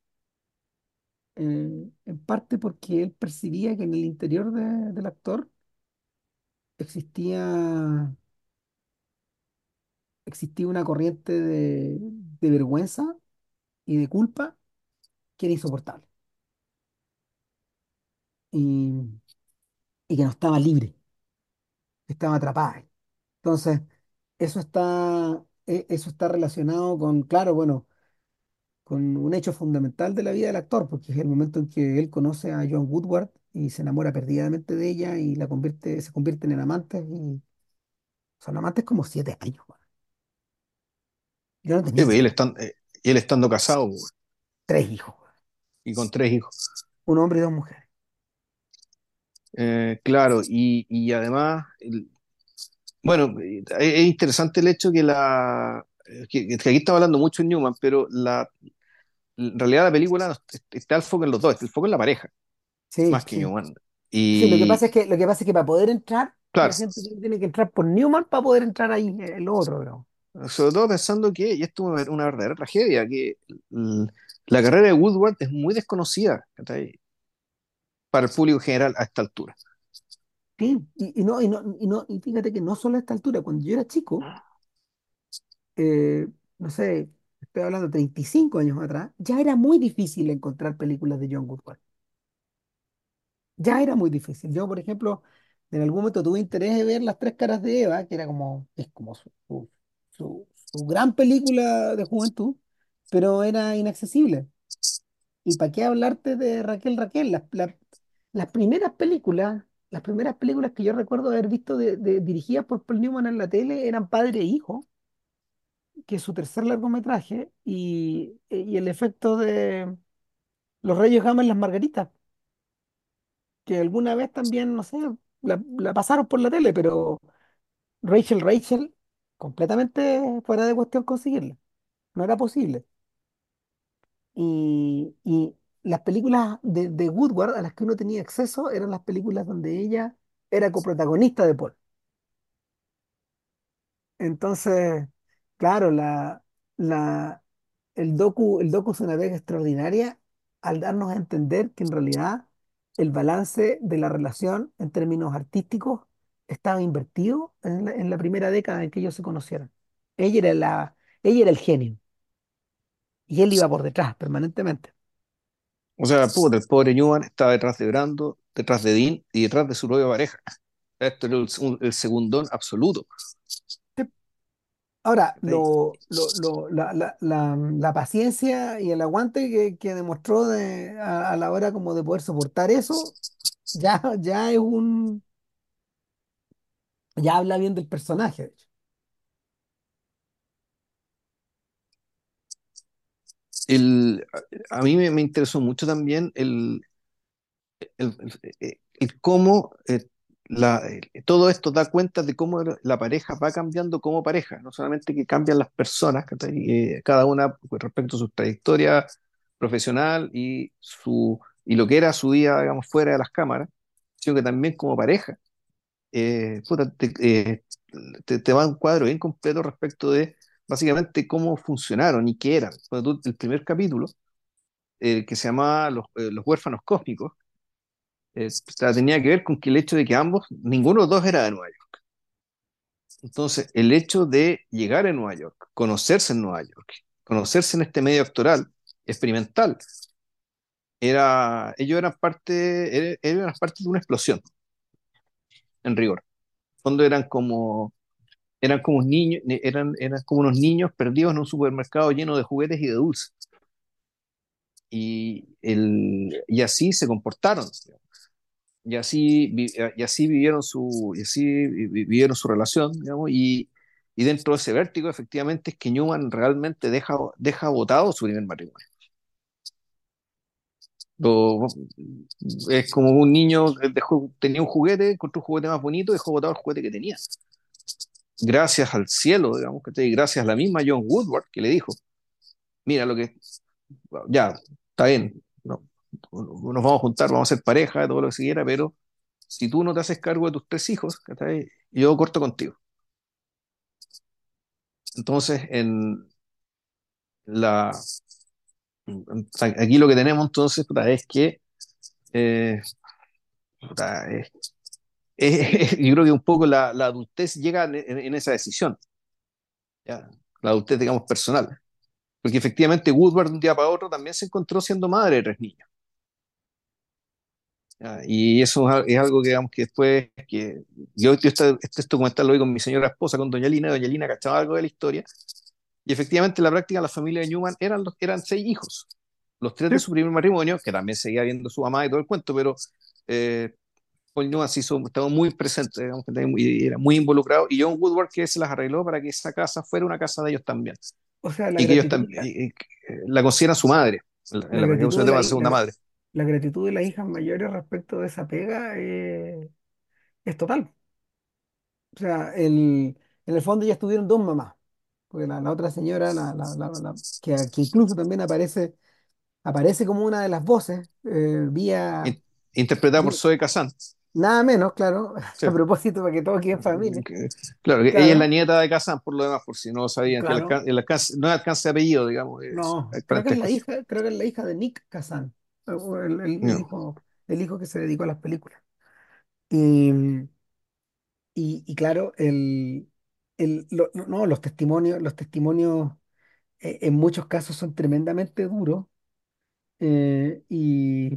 eh, en parte porque él percibía que en el interior de- del actor existía, existía una corriente de, de vergüenza y de culpa que era insoportable y, y que no estaba libre, estaba atrapada. Entonces, eso está, e- eso está relacionado con, claro, bueno, con un hecho fundamental de la vida del actor, porque es el momento en que él conoce a Joan Woodward y se enamora perdidamente de ella y la convierte, se convierten en amantes y Son amantes como siete años. Yo no tenía pues, y él, estan- eh, y él estando casado, tres hijos, y con tres hijos. Un hombre y dos mujeres. Eh, claro, y, y además, el- bueno, eh, es es interesante el hecho que la, eh, que, que aquí estamos hablando mucho en Newman, pero la, en realidad la película está el foco en los dos, está el foco en la pareja, Sí, más que sí. Newman. Sí, lo que Y pasa es que, lo que pasa es que para poder entrar, claro, la gente tiene que entrar por Newman para poder entrar ahí en lo otro, digamos. sobre todo pensando que, y esto es una, verdadera tragedia, que la carrera de Woodward es muy desconocida, para el público general a esta altura. Sí, y, y no, y no, y no, y fíjate que no solo a esta altura, cuando yo era chico, eh, no sé, estoy hablando de 35 años atrás, ya era muy difícil encontrar películas de John Woodward. Ya era muy difícil. Yo, por ejemplo, en algún momento tuve interés de ver Las Tres Caras de Eva, que era como, es como su, su, su- gran película de juventud, pero era inaccesible. ¿Y para qué hablarte de Raquel Raquel? Las, las, las primeras películas, las primeras películas que yo recuerdo haber visto de- dirigidas por Paul Newman en la tele eran Padre e Hijo, que su tercer largometraje, y, y el efecto de Los Reyes Gaman las Margaritas, que alguna vez también, no sé, la, la pasaron por la tele, pero Rachel Rachel, completamente fuera de cuestión conseguirla. No era posible. Y, y las películas de, de Woodward a las que uno tenía acceso eran las películas donde ella era coprotagonista de Paul. Entonces, claro, la, la, el docu, el docu es una vez extraordinaria al darnos a entender que en realidad el balance de la relación en términos artísticos estaba invertido en la, en la primera década en que ellos se conocieron. Ella era la, ella era el genio y él iba por detrás permanentemente. O sea, puta, el pobre Newman estaba detrás de Brando, detrás de Dean y detrás de su propia pareja. Esto era el, el segundón absoluto. Ahora, lo, lo, lo- la, la, la, la paciencia y el aguante que, que demostró de, a, a la hora como de poder soportar eso, ya, ya es un, ya habla bien del personaje, de hecho. El, a, a mí me, me interesó mucho también el, el, el- el cómo eh, eh, todo esto da cuenta de cómo la pareja va cambiando como pareja, no solamente que cambian las personas. Eh, cada una respecto a su trayectoria profesional y, su, y lo que era su vida, digamos, fuera de las cámaras, sino que también como pareja. eh, puta, te, eh, te, te va un cuadro bien completo respecto de básicamente cómo funcionaron y qué eran. El primer capítulo, eh, que se llamaba Los, los huérfanos cósmicos, eh, o sea, tenía que ver con que el hecho de que ambos, ninguno de los dos era de Nueva York. Entonces, el hecho de llegar a Nueva York, conocerse en Nueva York, conocerse en este medio actoral, experimental, era, ellos eran parte, er- eran parte de una explosión, en rigor. En el fondo eran como, eran como un niño, eran, eran como unos niños perdidos en un supermercado lleno de juguetes y de dulces. Y, el, y así se comportaron. Y así, vi- y así vivieron su, y así vi- vivieron su relación, digamos, y, y dentro de ese vértigo, efectivamente, es que Newman realmente deja, deja botado su primer matrimonio. Es como un niño que dejó, tenía un juguete, encontró un juguete más bonito, dejó botado el juguete que tenía. Gracias al cielo, digamos, que gracias a la misma John Woodward que le dijo, mira lo que, ya, está bien, nos vamos a juntar, vamos a ser pareja, todo lo que se pero si tú no te haces cargo de tus tres hijos, yo corto contigo. Entonces, en la, aquí lo que tenemos entonces es que eh, yo creo que un poco la, la adultez llega en, esa decisión. La adultez, digamos, personal. Porque efectivamente Woodward de un día para otro también se encontró siendo madre de tres niños. ¿Ya? Y eso es, al- es algo que, digamos, que después, que yo, yo este, este documental lo vi con mi señora esposa, con Doña Lina, Doña Lina cachaba algo de la historia, Y efectivamente, en la práctica, la familia de Newman eran, los, eran seis hijos. Los tres de su primer matrimonio, que también seguía viendo su mamá y todo el cuento, pero, eh, Paul Newman sí hizo- estaba muy presente, digamos, y era muy involucrado, y John Woodward que se las arregló para que esa casa fuera una casa de ellos también, O sea, la y que ellos también la, y- y eh, la consideran su madre, en la, en la la se de la, segunda madre. La gratitud de las hijas mayores respecto de esa pega eh, es total. O sea, el, en el fondo ya estuvieron dos mamás, porque la, la otra señora, la, la- la- la- que, que incluso también aparece, aparece como una de las voces, eh, vía, In- interpretada por vi- Zoe Kazan. nada menos, claro, Sí. a propósito para que todo quede en familia, Que- Claro, que ella es la claro, nieta de Kazan, por lo demás, por si no sabían, que el, claro, alcan- el alcance, no es alcance de apellido, digamos, es, no, creo que es la parentesco. hija, creo que es la hija de Nick Kazan, el, el- el No. hijo, el hijo que se dedicó a las películas. Y, y, y claro, el, el, lo- no, no, los testimonios, los testimonios eh, en muchos casos son tremendamente duros eh, y,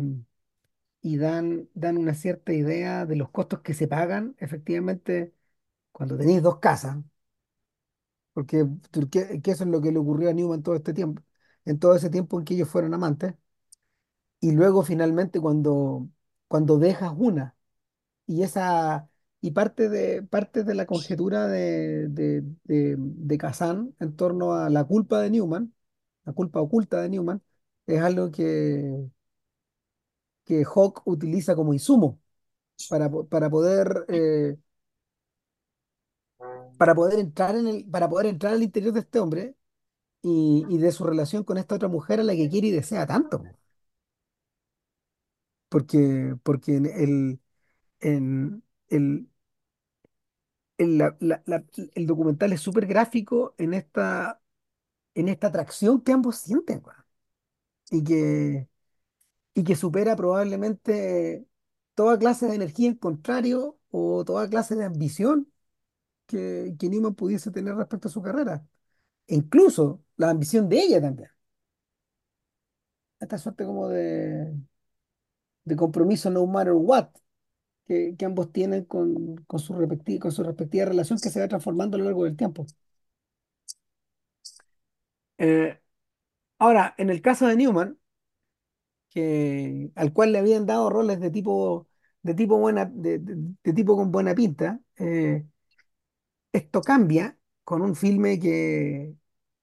y dan, dan una cierta idea de los costos que se pagan efectivamente cuando tenéis dos casas, porque, porque- que eso es lo que le ocurrió a Newman todo este tiempo, en todo ese tiempo en que ellos fueron amantes, y luego finalmente cuando, cuando dejas una y esa y parte de parte de la conjetura de, de, de, de Kazan en torno a la culpa de Newman, la culpa oculta de Newman, es algo que, que Hawk utiliza como insumo para, para poder eh, para poder entrar en el, para poder entrar al interior de este hombre y, y de su relación con esta otra mujer a la que quiere y desea tanto. Porque, porque en el, el, la- la- el documental es súper gráfico en esta en esta atracción que ambos sienten, y que, y que supera probablemente toda clase de energía en contrario o toda clase de ambición que, que Newman pudiese tener respecto a su carrera. E incluso la ambición de ella también. Esta suerte como de, de compromiso no matter what que, que ambos tienen con, con su respectiva, con su respectiva relación que se va transformando a lo largo del tiempo. Eh, ahora, en el caso de Newman, que, al cual le habían dado roles de tipo, de tipo buena, de, de- tipo con buena pinta. eh, esto cambia con un filme que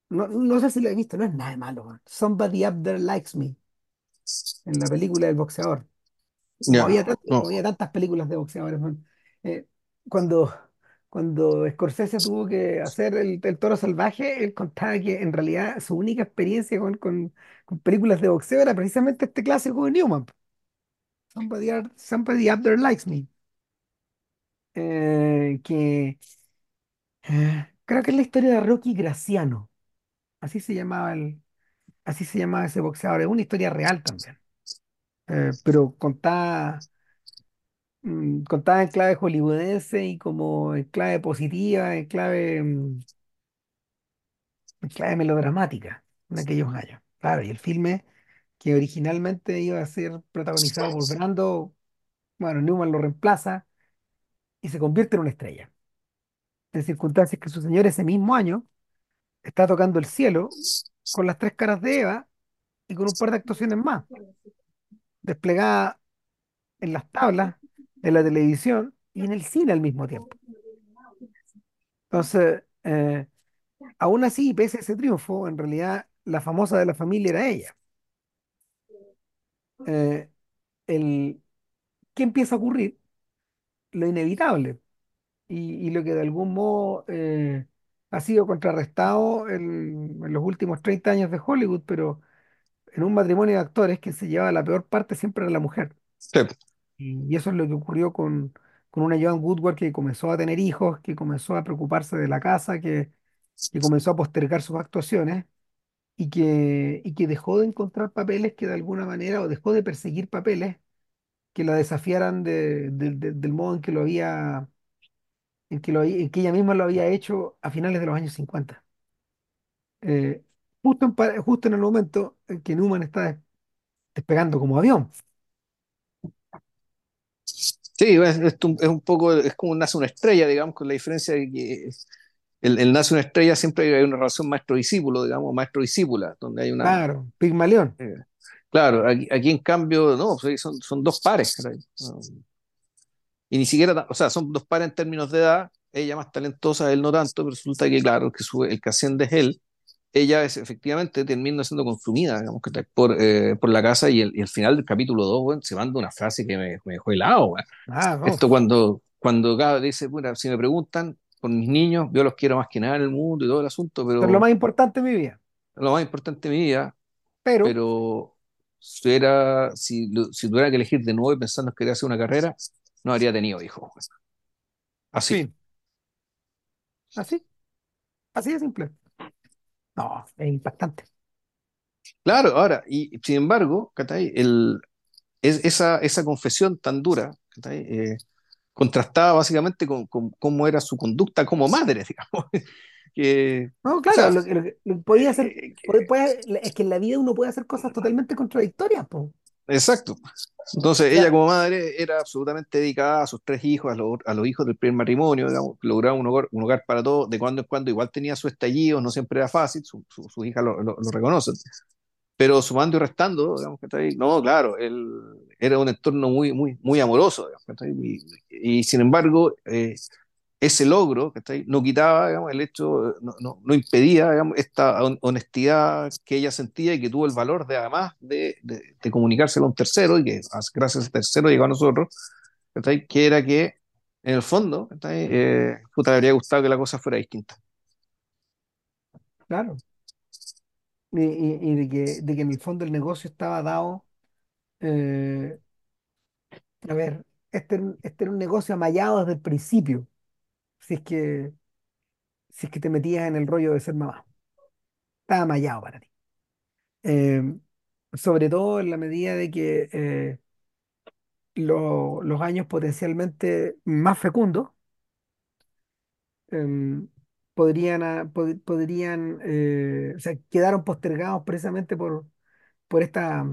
no, no sé si lo he visto, no es nada de malo. Somebody Up There Likes Me, en la película del boxeador. Ya, había, tant- no. como había tantas películas de boxeadores, man. Eh, cuando, cuando Scorsese tuvo que hacer el, el Toro Salvaje, él contaba que en realidad su única experiencia con, con, con películas de boxeo era precisamente este clásico de Newman. Somebody, are- somebody up there likes me. Eh, que eh, creo que es la historia de Rocky Graciano. Así se llamaba el, así se llamaba ese boxeador. Es una historia real también. Eh, pero contada, mm, contada en clave hollywoodense y como en clave positiva, en clave, mm, en clave melodramática en aquellos años. Claro, y el filme que originalmente iba a ser protagonizado por Brando, bueno, Newman lo reemplaza y se convierte en una estrella. De circunstancias que su señor ese mismo año está tocando el cielo con las tres caras de Eva y con un par de actuaciones más, desplegadas en las tablas, en la televisión y en el cine al mismo tiempo. Entonces, eh, aún así, pese a ese triunfo, en realidad la famosa de la familia era ella. Eh, el, ¿qué empieza a ocurrir? Lo inevitable y, lo que de algún modo eh, ha sido contrarrestado en, en los últimos 30 años de Hollywood, pero en un matrimonio de actores que se llevaba la peor parte siempre era la mujer. Sí, Y eso es lo que ocurrió con, con una Joan Woodward que comenzó a tener hijos, que comenzó a preocuparse de la casa, que, que comenzó a postergar sus actuaciones y que, y que dejó de encontrar papeles que de alguna manera, o dejó de perseguir papeles que la desafiaran de- de- de- del modo en que lo había, en que lo, en que ella misma lo había hecho a finales de los años 50. Eh, justo en, pa- justo en el momento en que Newman está des- despegando como avión. Sí, es, es un, es un poco, es como nace una estrella, digamos, con la diferencia de que el, el nace una estrella siempre hay una relación maestro-discípulo, digamos, maestro-discípula, donde hay una... Claro, Pigmalión. eh, claro, aquí, aquí en cambio, no, sí, son, son dos pares, caray. No, y ni siquiera, ta- o sea, son dos pares en términos de edad, ella más talentosa, él no tanto, pero resulta que, claro, que su- el que asciende es él, ella es efectivamente termina siendo consumida, digamos, que por, eh, por la casa y el, y el final del capítulo 2, weón, se manda una frase que me, me dejó helado. Ah, Esto cuando, cuando Gab dice, bueno, si me preguntan por mis niños, yo los quiero más que nada en el mundo y todo el asunto, es lo pero más importante de mi vida. lo más importante de mi vida, Pero, pero si, era, si, si tuviera que elegir de nuevo y pensando que quería hacer una carrera, no habría tenido hijos. Así. así, así de simple. No, es impactante. Claro, ahora, y sin embargo. El, es, esa, esa confesión tan dura. Eh, contrastaba básicamente con, con cómo era su conducta como madre, digamos. Que, No, o claro, sea, lo, que- lo podía hacer, eh, puede- que- puede- es que en la vida uno puede hacer cosas totalmente contradictorias, po. Exacto. Entonces, ella como madre era absolutamente dedicada a sus tres hijos, a, los a los hijos del primer matrimonio, digamos, lograba un hogar, un hogar para todos, de cuando en cuando igual tenía su estallido, no siempre era fácil, su- su- sus hijas lo, lo, lo reconocen, pero sumando y restando, digamos, que está ahí, no, claro, él era un entorno muy, muy, muy amoroso, digamos, y, y sin embargo, eh, ese logro. No quitaba, el hecho, no, no, impedía, esta hon- honestidad que ella sentía y que tuvo el valor de, además, de, comunicárselo a un tercero y que as- gracias a tercero llegó a nosotros. Que era que, en el fondo. Eh, puta, le habría gustado que la cosa fuera distinta. claro. Y, y- y de que, de que en el fondo el negocio estaba dado, eh, a ver, este, este era un negocio amallado desde el principio, si es que, si es que te metías en el rollo de ser mamá. Estaba amallado para ti. Eh, sobre todo en la medida de que eh, lo- los años potencialmente más fecundos em, podrían, pod- podrían eh, quedaron postergados precisamente por, por, esta,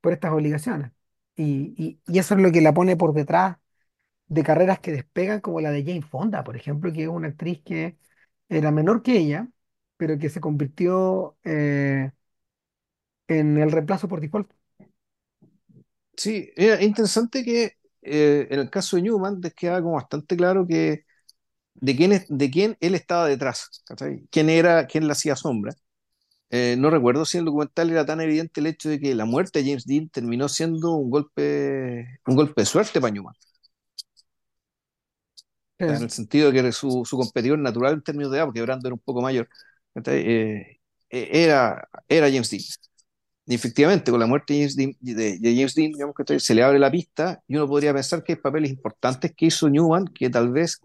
por estas obligaciones. Y, y- y eso es lo que la pone por detrás de carreras que despegan, como la de Jane Fonda, por ejemplo, que es una actriz que era menor que ella, pero que se convirtió eh, en el reemplazo por default. Sí, era interesante que eh, en el caso de Newman les como bastante claro que de quién, es, de quién él estaba detrás, ¿cachai? ¿Quién era, quién le hacía sombra? Eh, no recuerdo si en el documental era tan evidente el hecho de que la muerte de James Dean terminó siendo un golpe, un golpe de suerte para Newman. En el sentido de que su, su competidor natural en términos de edad, porque Brando era un poco mayor. Eh, eh, era, era James Dean. Y efectivamente, con la muerte de James Dean, de, de James Dean digamos, ¿cachai? se le abre la pista y uno podría pensar que hay papeles importantes que hizo Newman que tal vez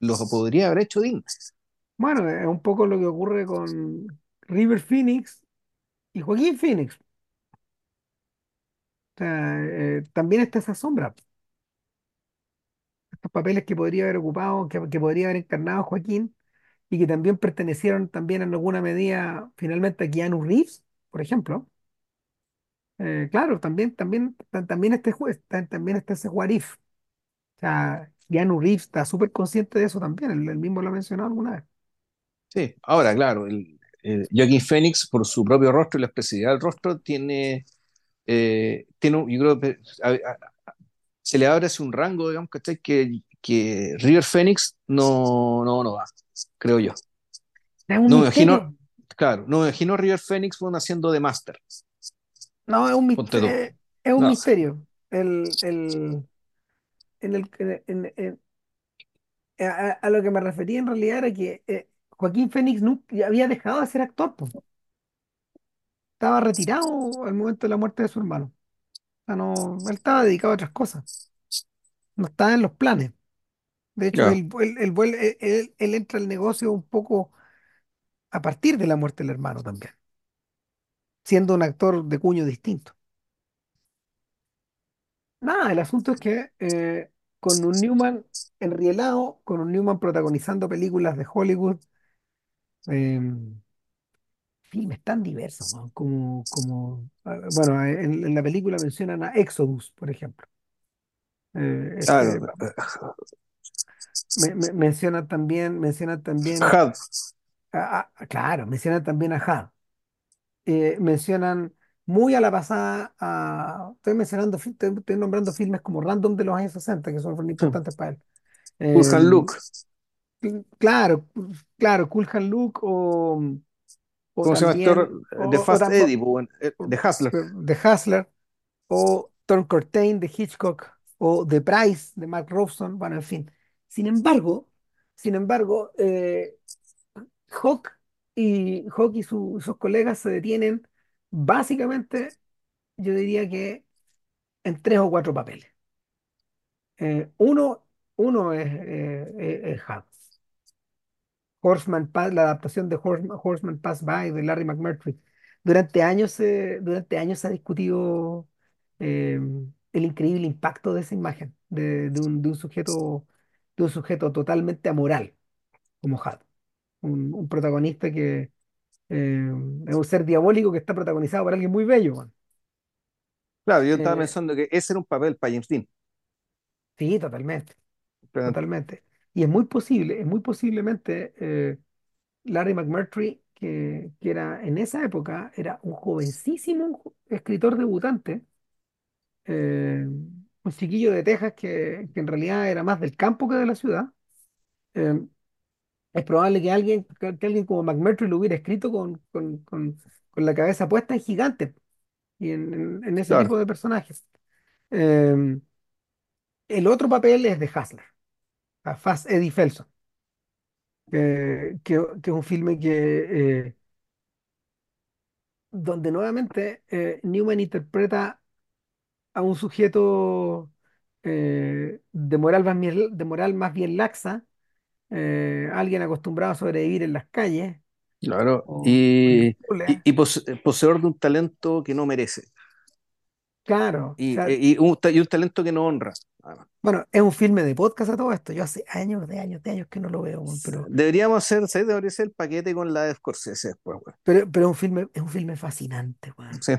los podría haber hecho Dean. bueno, es un poco lo que ocurre con River Phoenix y Joaquín Phoenix. O sea, eh, también está esa sombra, estos papeles que podría haber ocupado, que, que podría haber encarnado Joaquín y que también pertenecieron también en alguna medida finalmente a Keanu Reeves, por ejemplo. Eh, claro, también, también, ta- también este juez, ta- también está ese what if. O sea, Keanu Reeves está súper consciente de eso también, él, mismo lo ha mencionado alguna vez. Sí, ahora, claro, Joaquin Phoenix, por su propio rostro y la expresividad del rostro, tiene, eh, tiene yo creo a- se le abre así un rango, digamos, ¿cachai? Que, que River Phoenix no, no, no va, creo yo. Es un No me imagino, claro, no me imagino River Phoenix haciendo de Master, no, es un misterio, tú. es un No, misterio. El, el, en el, en- en- a, a- lo que me refería en realidad era que eh, Joaquín Phoenix nunca había dejado de ser actor, pues. Estaba retirado al momento de la muerte de su hermano. Sea, no, él estaba dedicado a otras cosas, no estaba en los planes. De hecho, ya, él, él, él entra al negocio un poco a partir de la muerte del hermano también, siendo un actor de cuño distinto. Nada, el asunto es que eh, con un Newman enrielado, con un Newman protagonizando películas de Hollywood, eh, filmes tan diversos, ¿no? Como, como ah, bueno, en, en la película mencionan a Exodus, por ejemplo. Eh, claro, este, me, me- mencionan también, mencionan también, Had, a- a- claro, mencionan también a Had. Eh, mencionan muy a la pasada a... Estoy mencionando, estoy, estoy nombrando filmes como random de los años 60 que son muy Sí. importantes para él. Cool Hand Eh, Luke, cl- claro, claro, Cool Hand Luke o, o ¿cómo se llama este también, otro? o, The o Fast Eddie, pues, bueno, eh, o- The Hustler. The Hustler, o Torn Curtain de Hitchcock, o The Price de Mark Robson, bueno, en fin. Sin embargo, sin embargo, eh, Hawk y, Hawk y su- sus colegas se detienen básicamente, yo diría que en tres o cuatro papeles. Eh, uno, uno es, eh, es- es Hawk. Horseman Pass, la adaptación de Horseman, Horseman Pass By de Larry McMurtry. Durante años, se- durante años se ha discutido eh, el increíble impacto de esa imagen, de, de un, de un sujeto, de un sujeto totalmente amoral, como Had. Un, un protagonista que eh, es un ser diabólico que está protagonizado por alguien muy bello. man. Claro, yo estaba Eh, pensando que ese era un papel para James Dean. sí, totalmente, Pero, totalmente. Y es muy posible, es muy posiblemente eh, Larry McMurtry, que, que era en esa época, era un jovencísimo jo- escritor debutante, eh, un chiquillo de Texas que, que en realidad era más del campo que de la ciudad. Eh, es probable que alguien, que, alguien como McMurtry lo hubiera escrito con, con, con- con la cabeza puesta en gigante y en, en- en ese claro. tipo de personajes. Eh, el otro papel es de Hustler, a Fast Eddie Felson, que, que- que es un filme que, eh, donde nuevamente eh, Newman interpreta a un sujeto eh, de moral más bien, de moral más bien laxa, eh, alguien acostumbrado a sobrevivir en las calles Claro, o, o en los y, y, pueblos. y pose- poseedor de un talento que no merece, Claro, o y, sea, y, un, y un talento que no honra. bueno, es un filme de podcast a todo esto. Yo hace años, de años, de años que no lo veo, pero, Deberíamos hacer, ¿sabes? Debería ser el paquete con la de Scorsese después, weón. pero, pero es un filme, es un filme fascinante, weón. Sí,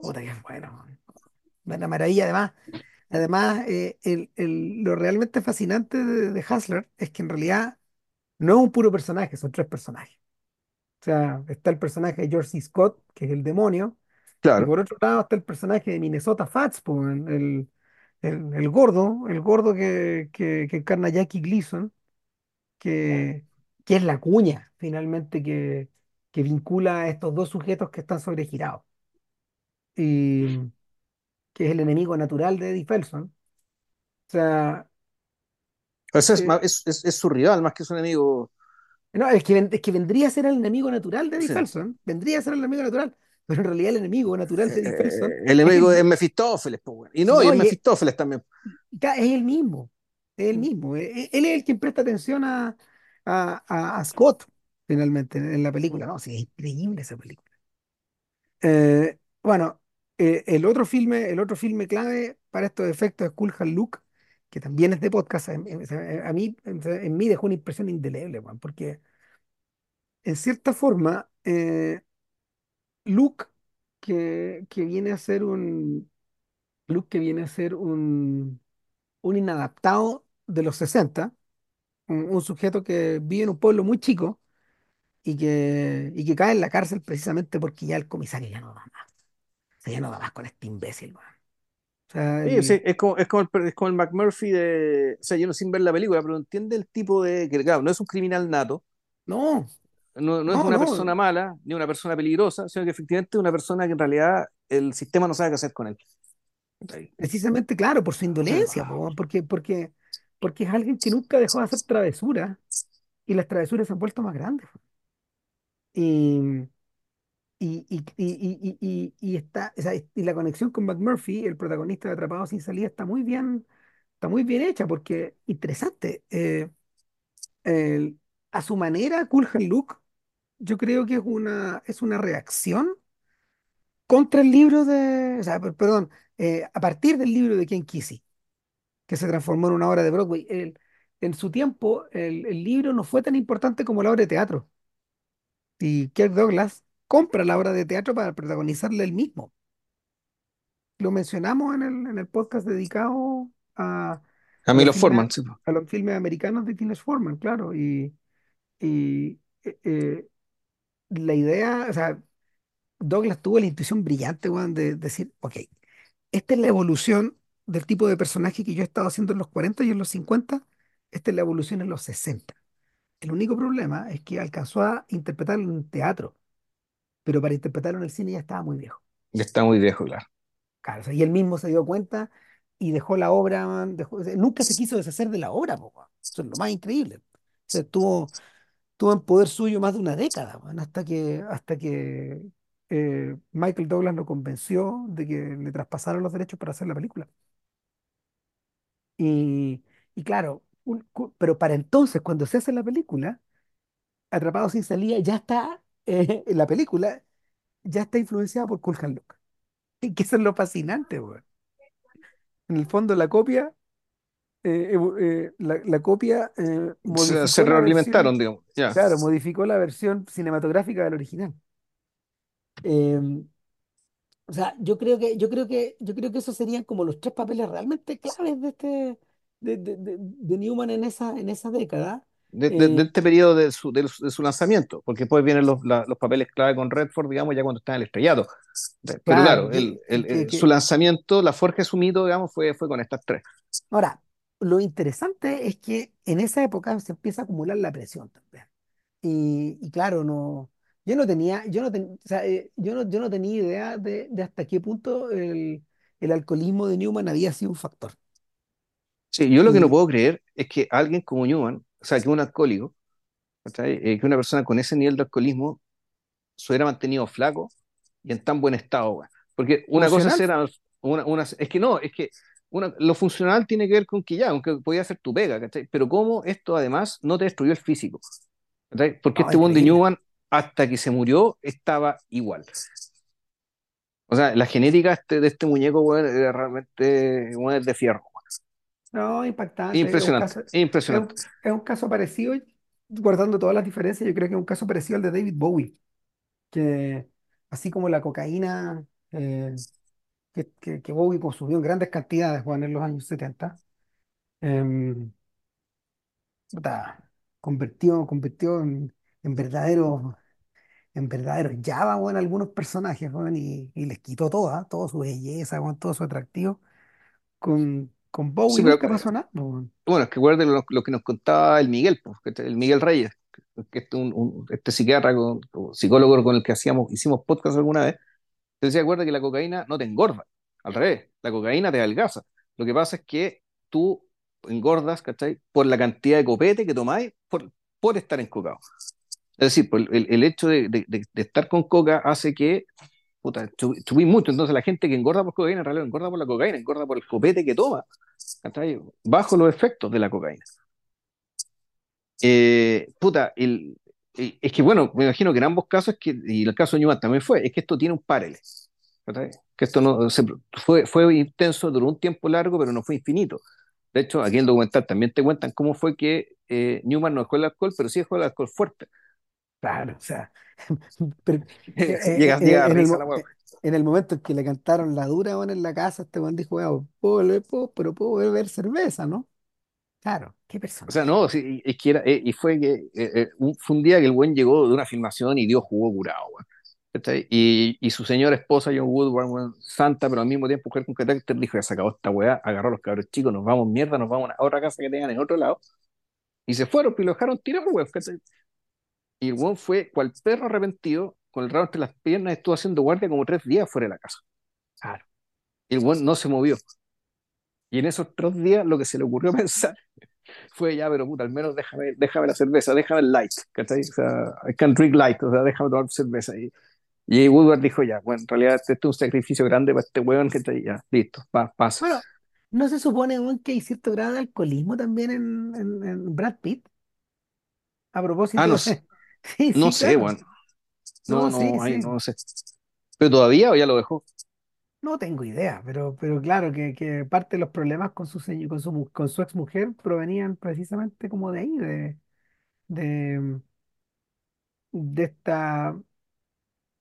Puta que es bueno. Una maravilla, además. Además, eh, el- el- lo realmente fascinante de, de Hustler es que en realidad no es un puro personaje, son tres personajes. O sea, está el personaje de George C. Scott, que es el demonio, y claro. por otro lado está el personaje de Minnesota Fats, po, el, el, el- el gordo, el gordo que, que, que encarna Jackie Gleason, que, que es la cuña, finalmente, que, que vincula a estos dos sujetos que están sobregirados, y que es el enemigo natural de Eddie Felson. O sea, O sea, es, eh, es, es, es su rival más que su enemigo. no, es que, ven- es que vendría a ser el enemigo natural de Eddie Sí. Felson, vendría a ser el enemigo natural, pero en realidad el enemigo natural de Eh, el es enemigo es el, Mefistófeles, pues. Y no, y es no, y, Mefistófeles también. Ca- Es el mismo, es el mismo. e- e- Él es el quien presta atención a, a, a- Scott, finalmente, en la película. No, sí, es increíble esa película. Eh, bueno, eh, el otro filme, el otro filme clave para estos efectos es Cool Hand Luke, que también es de podcast. En- en- A mí, en, en mí dejó una impresión indeleble, weón, porque en cierta forma, eh, Luke, que, que viene a ser un, Luke que viene a ser un, un inadaptado de los 60 un, un sujeto que vive en un pueblo muy chico y que, y que cae en la cárcel precisamente porque ya el comisario ya no da más. O sea, ya no da más con este imbécil, weón. O sea, Sí, sí, el... es como, es como el, per- es como el McMurphy de. O sea, yo no sin ver la película, pero entiende el tipo de. Que, claro, no es un criminal nato, No, no, no es no, una no. persona mala, ni una persona peligrosa, sino que efectivamente es una persona que en realidad el sistema no sabe qué hacer con él. Precisamente, claro, por su indolencia, porque, porque, porque es alguien que nunca dejó de hacer travesuras y las travesuras se han vuelto más grandes. Y, y, y, y, y, y, y está, o sea, y la conexión con McMurphy, el protagonista de Atrapado sin salida, está muy bien, está muy bien hecha porque interesante. eh, el- a su manera, Cool Hand Luke, yo creo que es una, es una reacción contra el libro de, o sea, per- perdón, eh, a partir del libro de Ken Kesey, que se transformó en una obra de Broadway. El- en su tiempo, el, el libro no fue tan importante como la obra de teatro. Y Kirk Douglas compra la obra de teatro para protagonizarla él mismo. Lo mencionamos en el, en el podcast dedicado a, A a mí los lo filmes, forman, sí. a los filmes americanos de Tines Forman, claro. Y, y eh, eh, la idea, o sea, Douglas tuvo la intuición brillante, weón, de decir, ok, esta es la evolución del tipo de personaje que yo he estado haciendo en los 40 y en los 50, esta es la evolución en los 60. El único problema es que alcanzó a interpretarlo en teatro, pero para interpretarlo en el cine ya estaba muy viejo. Ya está muy viejo, claro. Claro, o sea, y él mismo se dio cuenta y dejó la obra, man, dejó- o sea, nunca se quiso deshacer de la obra, po, weón. Eso es lo más increíble. O sea, estuvo, estuvo en poder suyo más de una década, hasta que, hasta que eh, Michael Douglas lo convenció de que le traspasaron los derechos para hacer la película. Y, y claro, pero para entonces, cuando se hace la película, Atrapado sin salida ya está, eh, la película ya está influenciada por Cool Hand Luke. Que eso es lo fascinante, weón. En el fondo, la copia, eh, eh, la, la copia eh, Se, se modificó la realimentaron, versión, digamos. Ya. claro, modificó la versión cinematográfica del original. Em, o sea, yo creo que, yo creo que, yo creo que esos serían como los tres papeles realmente claves de este, de, de- de- de Newman en esa, en esa década. De, de- de este periodo de su, de, su lanzamiento, porque después vienen los, la- los papeles clave con Redford, digamos, ya cuando está en el estrellato. Pero claro, claro, el, el- su lanzamiento, la forja de su mito, digamos, fue, fue con estas tres. Ahora, lo interesante es que en esa época se empieza a acumular la presión también. Y, y claro, no, yo no tenía, yo no, ten- o sea, eh, yo no, yo no tenía idea de, de hasta qué punto el, el alcoholismo de Newman había sido un factor. Sí, yo lo que no puedo creer es que alguien como Newman, o sea, que un alcohólico. Eh, que una persona con ese nivel de alcoholismo se hubiera mantenido flaco y en tan buen estado. Porque una cosa será, una, una, es que no, es que una, lo funcional tiene que ver con que ya, aunque podía ser tu pega, ¿cachai? Pero cómo esto además no te destruyó el físico, ¿cachai? Porque no, este increíble. Newman, hasta que se murió, estaba igual. O sea, la genética este- de este muñeco, era realmente, es de fierro. No, impactante. Es un Impresionante, caso, es impresionante. un, es un caso parecido, guardando todas las diferencias, yo creo que es un caso parecido al de David Bowie, que así como la cocaína eh, que, que, que Bowie consumió en grandes cantidades, Juan, en los años 70, em, puta, convirtió, convirtió en, en verdaderos, en verdaderos Java, weón, algunos personajes, weón, y, y les quitó toda, toda su belleza, weón, todo su atractivo. Con, con Sí, Bowie pero nunca pasó nada, weón. Bueno, es que recuerden lo, lo que nos contaba el Miguel, pues, este- el Miguel Reyes, que, este, un, un- este psiquiatra, con, psicólogo con el que hacíamos, hicimos podcast alguna vez, te decía, acuerda que la cocaína no te engorda, al revés, la cocaína te adelgaza. Lo que pasa es que tú engordas, ¿cachai? Por la cantidad de copete que tomáis por, por estar encocado. Es decir, por el, el hecho de, de- de- de estar con coca hace que, puta, chu- chupís mucho. Entonces la gente que engorda por cocaína, en realidad engorda por la cocaína, engorda por el copete que toma, ¿cachai? Bajo los efectos de la cocaína. Eh, puta, el, es que bueno, me imagino que en ambos casos, que, y el caso de Newman también fue, es que esto tiene un paralelo. Que esto no se- fue, fue intenso, duró un tiempo largo, pero no fue infinito. De hecho, aquí en el documental también te cuentan cómo fue que eh, Newman no dejó el alcohol, pero sí dejó el alcohol fuerte. Claro, o sea, pero, eh, eh, Llega, eh, a en el, risa la mo- hueá. eh, en el momento en que le cantaron la dura weón, en la casa, este weón dijo, puedo puedo- pero puedo beber cerveza, ¿no? Claro, qué O sea, no, sí, es que era, eh, y fue que eh, eh, un, fue un día que el buen llegó de una filmación y dio jugo curado. Y, y su señora esposa, John Woodward, weón, santa, pero al mismo tiempo mujer con carácter, dijo, ya se acabó esta weá, agarró a los cabros chicos, nos vamos mierda, nos vamos a otra casa que tengan en otro lado, y se fueron, y lo dejaron tirar, weón, ¿cachai? Y el weón fue cual perro arrepentido, con el rabo entre las piernas, estuvo haciendo guardia como tres días fuera de la casa. Claro. Y el weón no se movió. Y en esos tres días lo que se le ocurrió pensar fue ya, pero puta, al menos déjame, déjame la cerveza, déjame el light, ¿cachai? O sea, I can drink light, o sea, déjame tomar cerveza. Y, y Woodward dijo ya, bueno, en realidad este es un sacrificio grande para este weón, ¿cachai? Ya, listo, pa- pasa. Bueno, ¿no se supone weón, que hay cierto grado de alcoholismo también en, en- en Brad Pitt? A Ah, propósito no, s- de... Sí, no sí, sé, claro. weón, no, No, sí, no, ay, sí. no sé. ¿Pero todavía o ya lo dejó? No tengo idea, pero, pero claro que, que parte de los problemas con su, ex mujer provenían precisamente como de ahí, de, de, esta,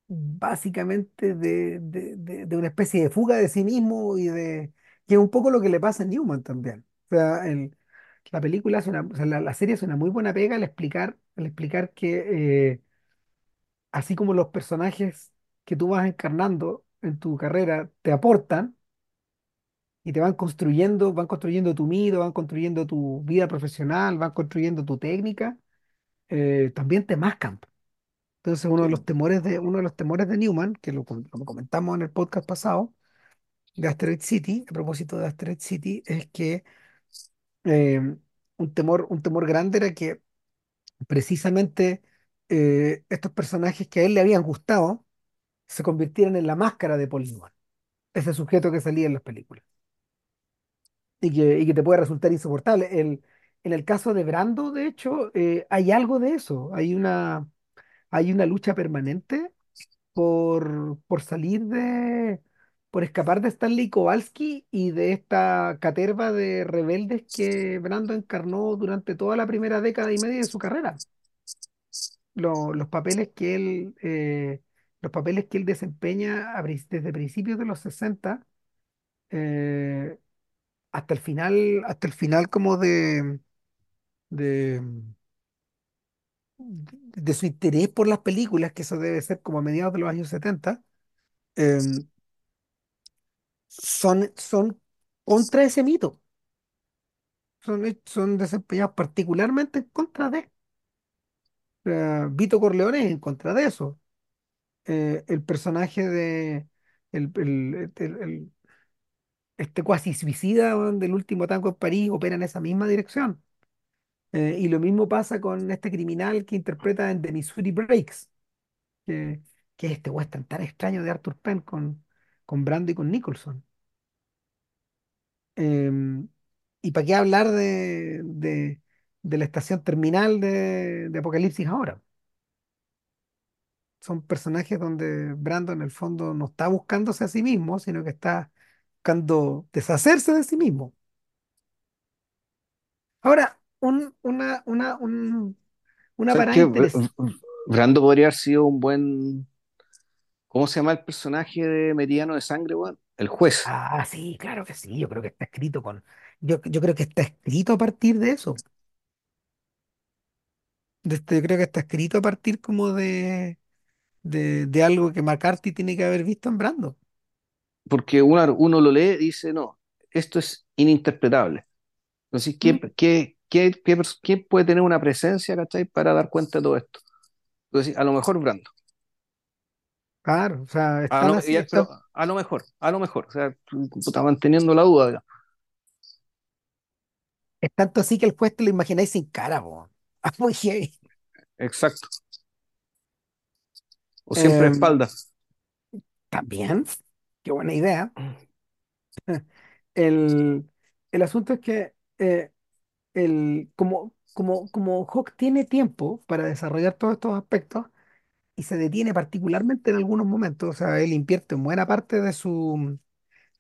básicamente de, de, de- de una especie de fuga de sí mismo y de, que es un poco lo que le pasa a Newman también. O sea, el- la película es una, o sea, la, la serie es una muy buena pega al explicar, al explicar que eh, así como los personajes que tú vas encarnando en tu carrera te aportan y te van construyendo, van construyendo tu mito, van construyendo tu vida profesional, van construyendo tu técnica, eh, también te mascan. Entonces, uno de los temores de, uno de los temores de Newman, que lo comentamos en el podcast pasado, de Asteroid City, a propósito de Asteroid City, es que eh, un temor, un temor grande era que precisamente eh, estos personajes que a él le habían gustado se convirtieran en la máscara de Paul ese sujeto que salía en las películas, y que, y que te puede resultar insoportable. El, en el caso de Brando, de hecho, eh, hay algo de eso, hay una, hay una lucha permanente por, por salir de, por escapar de Stanley Kowalski y de esta caterva de rebeldes que Brando encarnó durante toda la primera década y media de su carrera. Lo- los papeles que él, eh, los papeles que él desempeña desde principios de los 60 eh, hasta el final, hasta el final como de, de, de su interés por las películas, que eso debe ser como a mediados de los años 70, em, son, son contra ese mito. Son, son desempeñados particularmente en contra de. eh, Vito Corleone en contra de eso. Eh, el personaje de el, el- este cuasi suicida del último tango en París opera en esa misma dirección. Eh, y lo mismo pasa con este criminal que interpreta en The Missouri Breaks, que, que es este western tan extraño de Arthur Penn con, con Brando y con Nicholson. Em, ¿y para qué hablar de, de, la estación terminal de Apocalipsis ahora? Son personajes donde Brando en el fondo no está buscándose a sí mismo, sino que está buscando deshacerse de sí mismo. Ahora, un, una, una, un- una ¿Sabes parada qué? Br- interesante. Br- Brando podría haber sido un buen. ¿Cómo se llama el personaje de Meridiano de Sangre, weón? El juez. Ah, sí, claro que sí. Yo creo que está escrito con. Yo, yo creo que está escrito a partir de eso. De este- yo creo que está escrito a partir como de, de, de algo que McCarthy tiene que haber visto en Brando. Porque uno, uno lo lee y dice, no, esto es ininterpretable. Entonces, ¿qué, Mm, qué, qué, qué pers- quién puede tener una presencia, ¿cachai? Para dar cuenta de todo esto. Entonces, a lo mejor Brando. Claro, o sea, A lo, así, ya, pero están, a lo mejor, a lo mejor. O sea, tú- tú estás manteniendo la duda, digamos. es tanto así que el juez te lo imagináis sin cara, heavy. Exacto. O siempre Em, espalda. también, qué buena idea. El, el asunto es que eh, el, como, como, como Hawk tiene tiempo para desarrollar todos estos aspectos y se detiene particularmente en algunos momentos, o sea, él invierte en buena parte de su,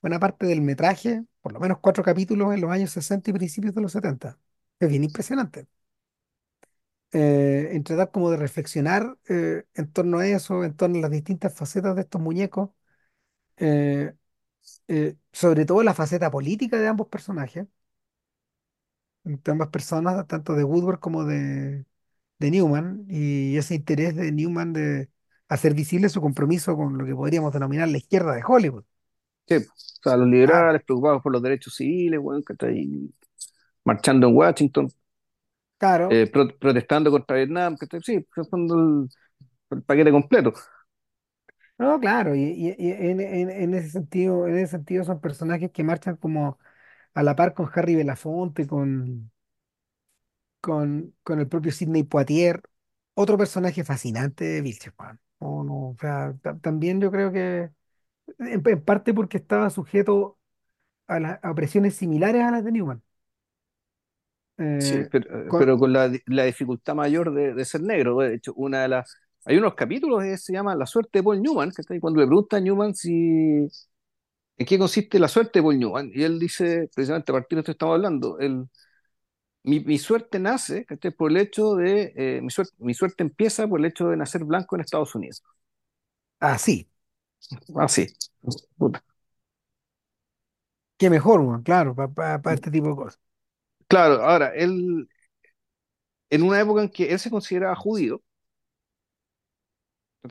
buena parte del metraje, por lo menos cuatro capítulos en los años 60 y principios de los 70. Es bien impresionante. Eh, en tratar como de reflexionar eh, en torno a eso, en torno a las distintas facetas de estos muñecos, eh, eh, sobre todo la faceta política de ambos personajes, de ambas personas, tanto de Woodward como de, de Newman, y ese interés de Newman de hacer visible su compromiso con lo que podríamos denominar la izquierda de Hollywood. Sí, o sea, los Claro, liberales preocupados por los derechos civiles, weón, ¿cachai? Marchando en Washington, claro. eh, pro- protestando contra Vietnam, ¿cachai? Sí, el, el paquete completo. No, claro, y, y- y en, en- en ese sentido, en ese sentido son personajes que marchan como a la par con Harry Belafonte, con, con, con el propio Sidney Poitier, otro personaje fascinante de Vilches, weón. No, no, o sea, ta- también yo creo que en, en parte porque estaba sujeto a, la- a presiones similares a las de Newman. Sí, Eh, pero, con- pero con la, la dificultad mayor de, de ser negro. De hecho, una de las. Hay unos capítulos que se llama La suerte de Paul Newman, que cuando le pregunta a Newman si en qué consiste la suerte de Paul Newman, y él dice, precisamente a partir de esto estamos hablando, el, mi, mi suerte nace ¿cachai? por el hecho de. eh, mi, suerte, mi suerte empieza por el hecho de nacer blanco en Estados Unidos. ah, sí, Así. Puta. qué mejor, weón, claro, para este tipo de cosas. Claro, ahora, él, en una época en que él se consideraba judío.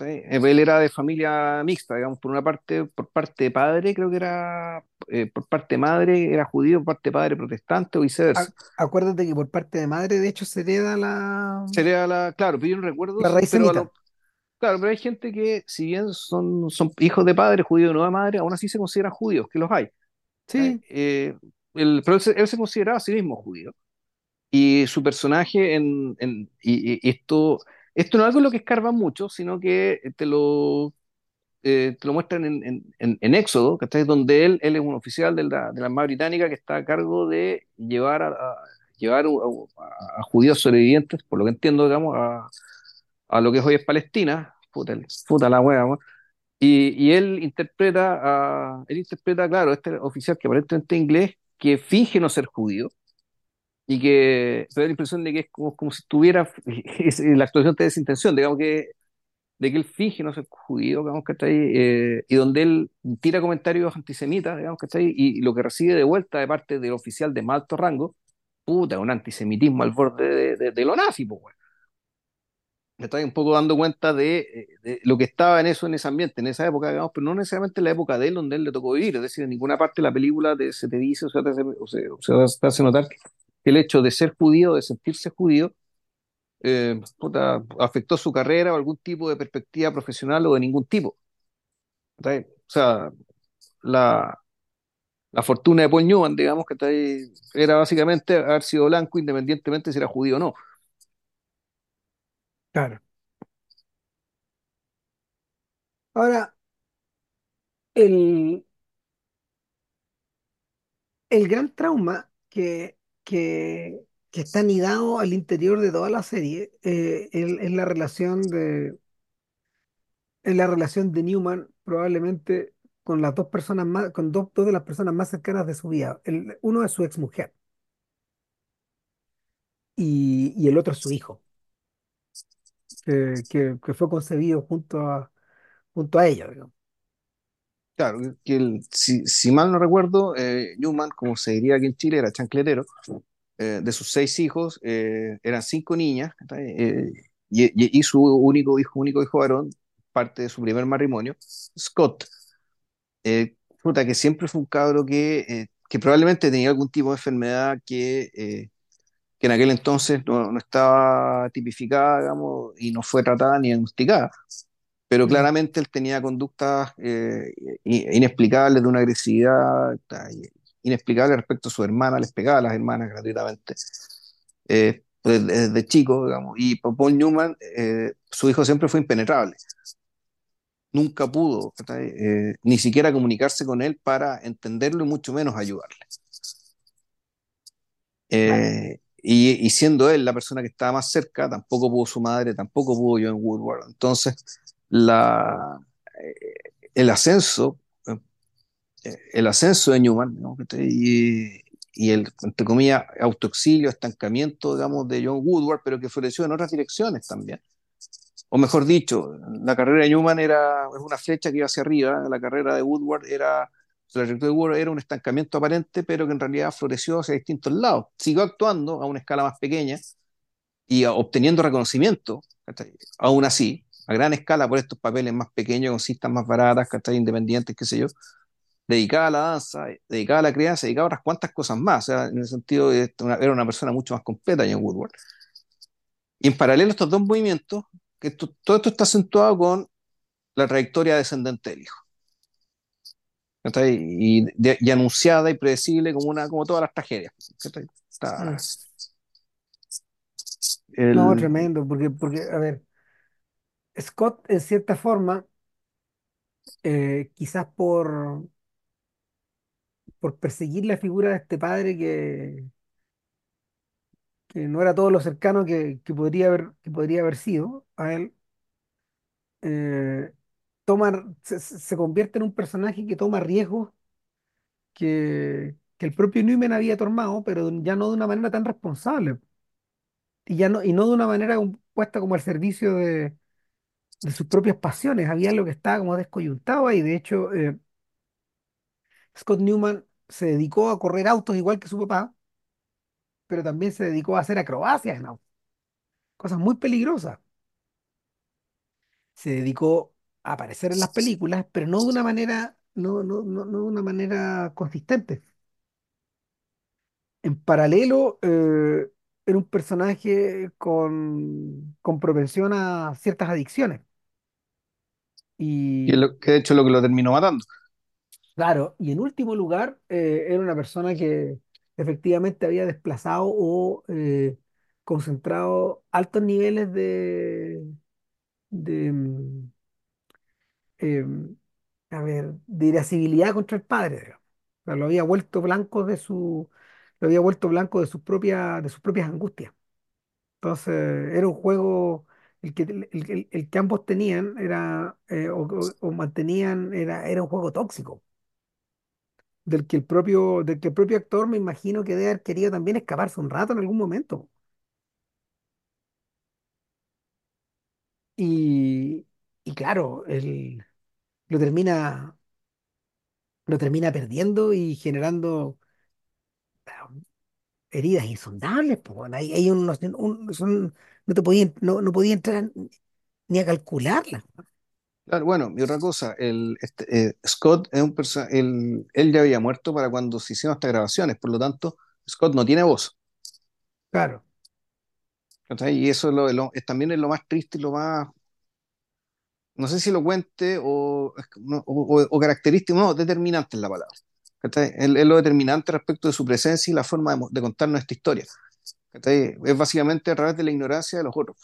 Eh, Él era de familia mixta, digamos, por una parte, por parte de padre, creo que era, eh, por parte de madre era judío, por parte de padre protestante o viceversa. A- acuérdate que por parte de madre, de hecho, se hereda la, Sería la, claro, pero yo no recuerdo la raíz pero a semita. lo, claro, pero hay gente que, si bien son, son hijos de padre judío de madre, aún así se consideran judíos, que los hay. Sí, Eh, pero él se, él se consideraba a sí mismo judío. Y su personaje en, en- y, y esto, esto no es algo en lo que escarba mucho, sino que te lo, eh, te lo muestran en, en, en- Éxodo, ¿cachai? Donde él, él es un oficial de la, de la Armada Británica que está a cargo de llevar a, a- llevar a, a- a judíos sobrevivientes, por lo que entiendo, digamos, a, a lo que hoy es Palestina, puta, puta la wea, weón. y, y él interpreta, a, él interpreta, claro, este oficial que aparentemente es inglés, que finge no ser judío, y que te da la impresión de que es como, como si estuviera, es- la actuación te da esa intención, digamos que, de que él finge no ser judío, digamos ahí, eh, y donde él tira comentarios antisemitas, digamos ahí, y, y lo que recibe de vuelta de parte del oficial de más alto rango, puta, un antisemitismo al borde de, de, de lo nazi, pues, weón. Me estoy un poco dando cuenta de, eh, de lo que estaba en eso, en ese ambiente, en esa época, digamos, pero no necesariamente en la época de él, donde él le tocó vivir. Es decir, en ninguna parte de la película se te dice, o sea, te, hace- o notar que el hecho de ser judío, de sentirse judío, eh, puta, afectó su carrera o algún tipo de perspectiva profesional o de ningún tipo. O sea, la, la fortuna de Paul Newman, digamos, que ahí, era básicamente haber sido blanco independientemente si era judío o no. Claro. Ahora, el, el gran trauma que, que, que está anidado al interior de toda la serie eh, es, la relación de, la relación de Newman probablemente con las dos personas más, con dos, dos de las personas más cercanas de su vida. El, uno es su exmujer y, y el otro es su hijo, que, que, que fue concebido junto a, junto a ella, digamos. Claro, que el- si, si mal no recuerdo, eh, Newman, como se diría aquí en Chile, era chancletero. Eh, de sus seis hijos, eh, eran cinco niñas. Eh, y, y- y su único hijo, único hijo varón, parte de su primer matrimonio, Scott. Eh, puta, que siempre fue un cabro que, eh, que probablemente tenía algún tipo de enfermedad que, eh, que en aquel entonces no, no estaba tipificada, digamos, y no fue tratada ni diagnosticada pero Mm, claramente él tenía conductas eh, inexplicables de una agresividad inexplicable respecto a su hermana, les pegaba a las hermanas gratuitamente, eh, desde, desde chico, digamos, y Paul Newman, eh, su hijo siempre fue impenetrable, nunca pudo. Eh, ni siquiera comunicarse con él para entenderlo y mucho menos ayudarle. Eh, y, siendo él la persona que estaba más cerca, tampoco pudo su madre, tampoco pudo John Woodward. Entonces, eh, el ascenso, eh, el ascenso de Newman, ¿no? y, el, entre comillas, autoexilio, estancamiento, digamos, de John Woodward, pero que floreció en otras direcciones también. O mejor dicho, la carrera de Newman era una flecha que iba hacia arriba, la carrera de Woodward era, la trayectoria de Woodward era un estancamiento aparente, pero que en realidad floreció hacia distintos lados. Siguió actuando a una escala más pequeña y obteniendo reconocimiento, aún así, a gran escala por estos papeles más pequeños, con cintas más baratas, independientes, qué sé yo, dedicada a la danza, dedicada a la crianza, dedicada a otras cuantas cosas más. O sea, en el sentido una- era una persona mucho más completa, John Woodward. Y en paralelo estos dos movimientos, que esto- todo esto está acentuado con la trayectoria descendente del hijo. Y, de- y anunciada y predecible como, una, como todas las tragedias. mm. No, tremendo, porque, porque, a ver, Scott, en cierta forma, eh, quizás por, por perseguir la figura de este padre que, que no era todo lo cercano que, que podría haber, que podría haber sido a él, eh, se, convierte en un personaje que toma riesgos que, que el propio Newman había tomado, pero ya no de una manera tan responsable, y, ya no, y no de una manera puesta como al servicio de, de sus propias pasiones, había algo que estaba como descoyuntado y de hecho eh, Scott Newman se dedicó a correr autos igual que su papá, pero también se dedicó a hacer acrobacias en autos, cosas muy peligrosas. se dedicó a aparecer en las películas, pero no de una manera, no, no, no, no de una manera consistente. En paralelo, eh, era un personaje con, con propensión a ciertas adicciones. Es Y lo, que de hecho es lo que lo terminó matando. claro, y en último lugar, eh, era una persona que efectivamente había desplazado o eh, concentrado altos niveles de, de, em, a ver, de irascibilidad contra el padre, lo había vuelto blanco de su, lo había vuelto blanco de sus propias, de sus propias angustias. Entonces, era un juego, el que, el, el- el que ambos tenían era, eh, o, o- o mantenían, era, era un juego tóxico, del que el propio, del que el propio actor me imagino que debe haber querido también escaparse un rato en algún momento. Y, y claro, él lo termina, lo termina perdiendo y generando heridas insondables, pues, bueno, hay, hay unos, un- son, no te podía, no, no podía entrar ni a calcularlas. Claro, bueno, y otra cosa, el, este, eh, Scott es un perso- él, él ya había muerto para cuando se hicieron estas grabaciones, por lo tanto, Scott no tiene voz. Claro, ¿cachai? Y eso es, lo, lo- es también es lo más triste y lo más, no sé si lo cuente o, o, o- característico, no, determinante es la palabra. Es, lo determinante respecto de su presencia y la forma de, de contar nuestra historia. Es básicamente a través de la ignorancia de los otros,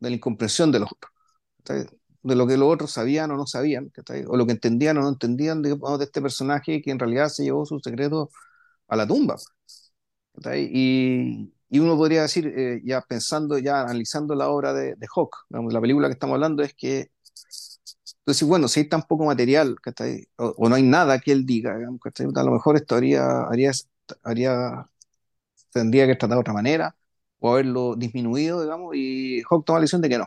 de la incomprensión de los otros. De lo que los otros sabían o no sabían, o lo que entendían o no entendían de, de este personaje que en realidad se llevó sus secretos a la tumba. Y, y uno podría decir, eh, ya pensando, ya analizando la obra de, de Hawk, la película que estamos hablando es que, entonces, bueno, si hay tan poco material, ¿cachai? O, o no hay nada que él diga, digamos, ¿cachai? a lo mejor esto haría, haría, haría, tendría que tratar de otra manera o haberlo disminuido, digamos, y Hawk toma la decisión de que no.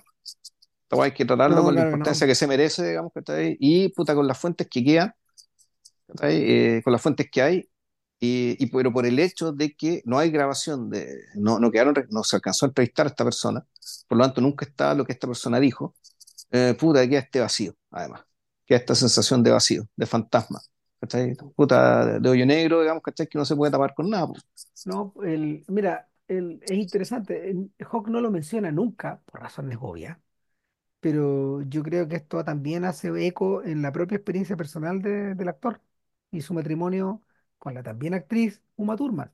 Esta hay que tratarlo no, con la claro importancia no. que se merece, digamos, ¿cachai? Y puta, con las fuentes que quedan. Eh, con las fuentes que hay, y, y pero por el hecho de que no hay grabación, de, no, no, quedaron, no se alcanzó a entrevistar a esta persona, por lo tanto nunca está lo que esta persona dijo, eh, puta, queda este vacío, además, queda esta sensación de vacío, de fantasma, ¿cachai? Puta, de hoyo negro, digamos, ¿cachai? Que no se puede tapar con nada, pues. No, el, mira, el, es interesante. el- Hawk no lo menciona nunca, por razones obvias, pero yo creo que esto también hace eco en la propia experiencia personal de- del actor y su matrimonio con la también actriz Uma Thurman.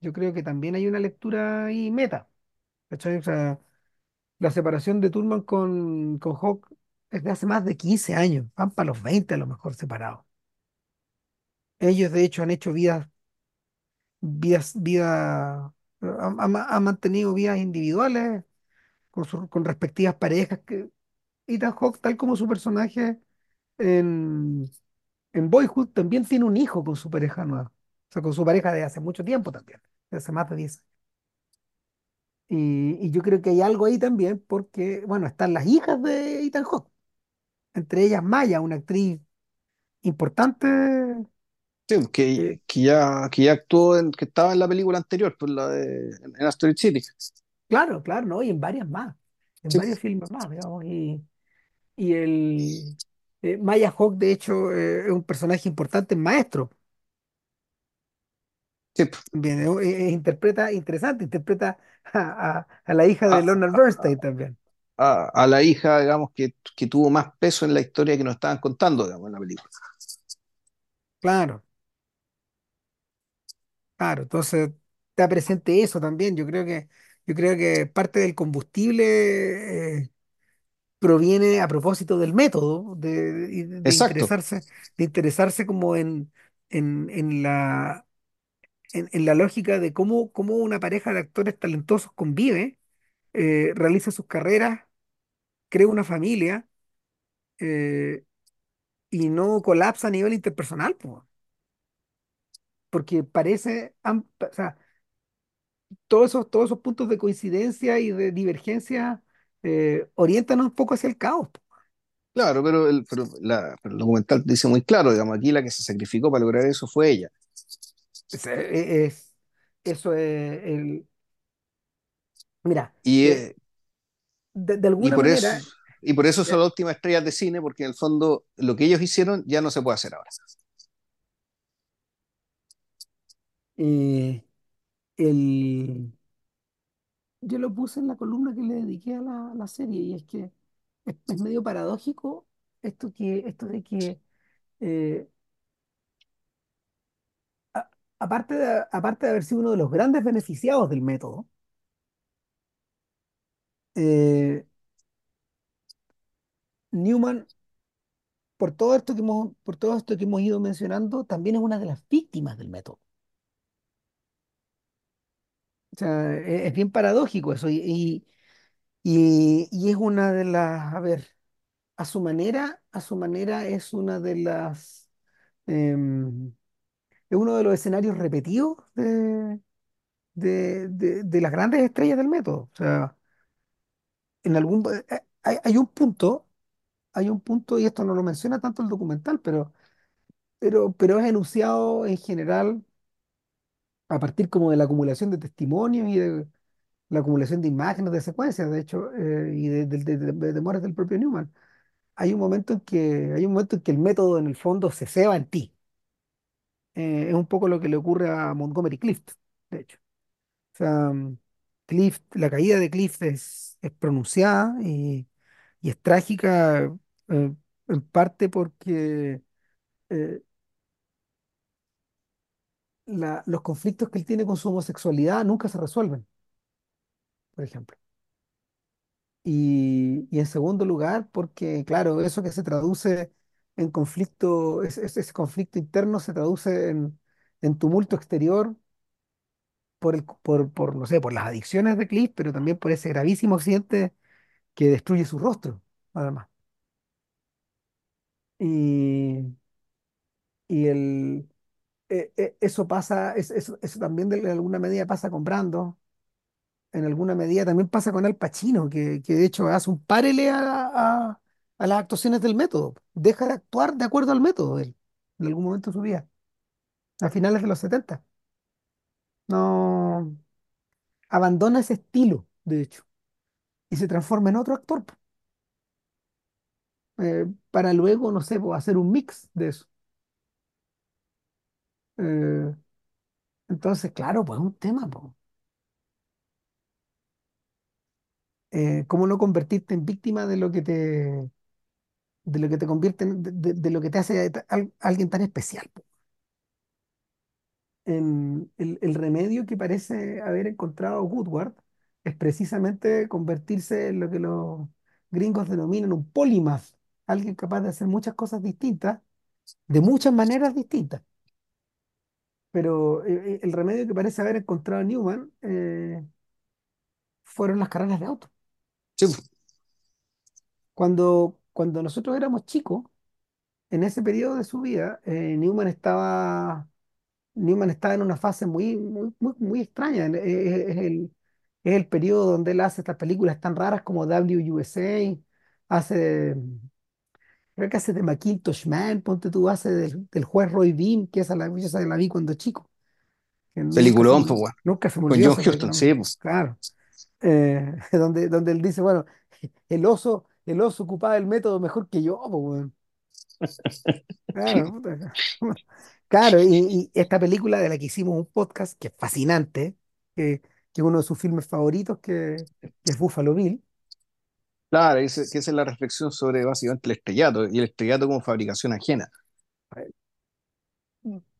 Yo creo que también hay una lectura ahí meta. ¿cachai? O sea, la separación de Thurman con, con Hawk es de hace más de 15 años, van para los 20 a lo mejor separados. Ellos de hecho han hecho vidas, vidas, vida, han, mantenido vidas individuales con, con respectivas parejas. Que, Ethan Hawke, tal como su personaje en, en Boyhood, también tiene un hijo con su pareja nueva. O sea, con su pareja de hace mucho tiempo también, de hace más de 10 años. Y, y yo creo que hay algo ahí también porque, bueno, están las hijas de Ethan Hawke, entre ellas Maya, una actriz importante. Sí, que, que ya, que ya actuó, en, que estaba en la película anterior, pues la de en, Asteroid City. claro, claro, ¿no? Y en varias más, en Sí, varios filmes más, digamos. Y, y el eh, Maya Hawke, de hecho, eh, es un personaje importante, maestro. sí, pues. Bien, eh, eh, interpreta, interesante, interpreta a, a- a la hija de A, Leonard Bernstein también. a- a la hija, digamos, que, que tuvo más peso en la historia que nos estaban contando, digamos, en la película. Claro, claro. Entonces, está presente eso también. Yo creo que, yo creo que parte del combustible eh, proviene a propósito del método, de, de- de Exacto, interesarse, de interesarse como en, en, en la, en, en la lógica de cómo, cómo una pareja de actores talentosos convive, eh, realiza sus carreras, crea una familia. eh, y no colapsa a nivel interpersonal, po, porque parece, o sea, todos esos, todos esos puntos de coincidencia y de divergencia eh, orientan un poco hacia el caos. claro, pero el, pero el documental dice muy claro, digamos, aquí la que se sacrificó para lograr eso fue ella. Es, eh, es- eso es el, mira, Y, eh, eh, de, de y alguna por eso, manera, y por eso son las últimas estrellas de cine, porque en el fondo lo que ellos hicieron ya no se puede hacer ahora. Eh, el, yo lo puse en la columna que le dediqué a la, a la serie y es que es, es medio paradójico esto, que, esto de que, eh, aparte de, aparte de haber sido uno de los grandes beneficiados del método, eh, Newman, por todo esto que hemos, por todo esto que hemos ido mencionando, también es una de las víctimas del método. O sea, e- es, bien paradójico eso y, y, y- es una de las, a ver, a su manera, a su manera es una de las, em, es uno de los escenarios repetidos de, de, de- de las grandes estrellas del método. O sea, en algún, eh, eh, hay, hay un punto, hay un punto, y esto no lo menciona tanto el documental, pero, pero, pero es enunciado en general a partir como de la acumulación de testimonios y de la acumulación de imágenes, de secuencias, de hecho, eh, y de, de, de, de- del propio Newman. Hay un momento en que, hay un momento en que el método en el fondo se ceba en ti. Eh, es un poco lo que le ocurre a Montgomery Clift, de hecho. Mm, Clift, la caída de Clift es, es pronunciada y, y es trágica eh, en parte porque eh, la- los conflictos que él tiene con su homosexualidad nunca se resuelven, por ejemplo. Y, y en segundo lugar, porque, claro, eso que se traduce en conflicto, ese, conflicto interno se traduce en, en tumulto exterior por, el, por, por, no sé, por las adicciones de Cliff, pero también por ese gravísimo accidente que destruye su rostro, además. Y, y el, e- e- eso pasa, es- eso, eso también de alguna medida pasa con Brando, en alguna medida también pasa con Al Pacino, que, que de hecho hace un párele a, a, a las actuaciones del método, deja de actuar de acuerdo al método él, en algún momento de su vida, a finales de los setenta No abandona ese estilo, de hecho, y se transforma en otro actor, eh, para luego, no sé, hacer un mix de eso. Eh, entonces, claro, pues es un tema. Eh, ¿cómo no convertirte en víctima de lo que te, de lo que te convierte en- de, de- de lo que te hace al- alguien tan especial? po? En- el, el remedio que parece haber encontrado Woodward es precisamente convertirse en lo que los gringos denominan un polymath, alguien capaz de hacer muchas cosas distintas, de muchas maneras distintas. Pero eh, eh, el remedio que parece haber encontrado Newman eh, fueron las carreras de auto. Sí. Cuando, cuando nosotros éramos chicos, en ese periodo de su vida, eh, Newman estaba, Newman estaba en una fase muy, muy, muy, muy extraña. Eh, Es, el, es el periodo donde él hace estas películas tan raras como WUSA, hace, creo que hace de Macintosh Man, ponte tú, hace del, del juez Roy Bean, que esa la, yo esa la vi cuando chico, peliculón, pues, weón. nunca se me Con John Huston, sí, pues. Claro. Eh, donde, donde él dice, bueno, el oso, el oso ocupaba el método mejor que yo, pues, weón. Claro, puta. Claro, y, y esta película de la que hicimos un podcast, que es fascinante, que, que es uno de sus filmes favoritos, que, que es Buffalo Bill, Claro, que esa es la reflexión sobre básicamente el estrellato y el estrellato como fabricación ajena.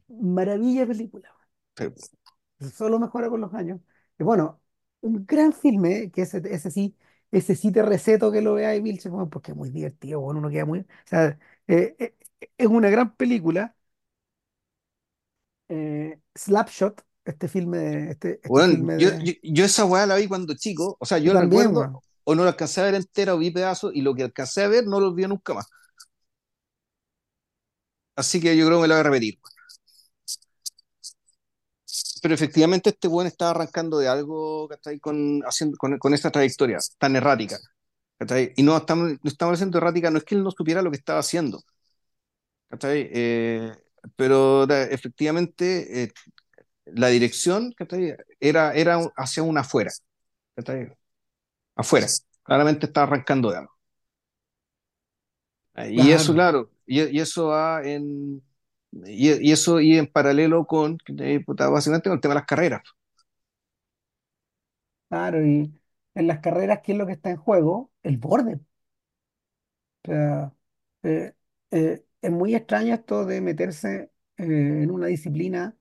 maravilla película, solo mejora con los años. Y bueno, un gran filme, que ese, ese sí, ese sí te receto que lo veáis, Vilche, porque es muy divertido, bueno, uno queda muy... O sea, eh, eh, es una gran película, eh, Slapshot, este filme, este, este Bueno, filme yo, de... yo, yo esa weá la vi cuando chico, o sea, Yo también, recuerdo, bueno. o no la alcancé a ver entera o vi pedazos, y lo que alcancé a ver no lo vi nunca más. Así que yo creo que me lo voy a repetir. Pero efectivamente este weón estaba arrancando de algo, ¿cachai? Con, haciendo, con, con esta trayectoria tan errática, ¿cachai? Y no estamos, no estamos haciendo errática, no es que él no supiera lo que estaba haciendo, ¿cachai? Eh, pero da- efectivamente eh, la dirección, ¿cachai? Era, era un- hacia una afuera, ¿cachai? Afuera. Claramente estaba arrancando de algo. Y eso, Claro, claro, y, y eso va en, y, y eso y en paralelo con, eh, básicamente con el tema de las carreras. claro, y en las carreras, ¿qué es lo que está en juego? El borde. O sea, eh, eh, es muy extraño esto de meterse eh, en una disciplina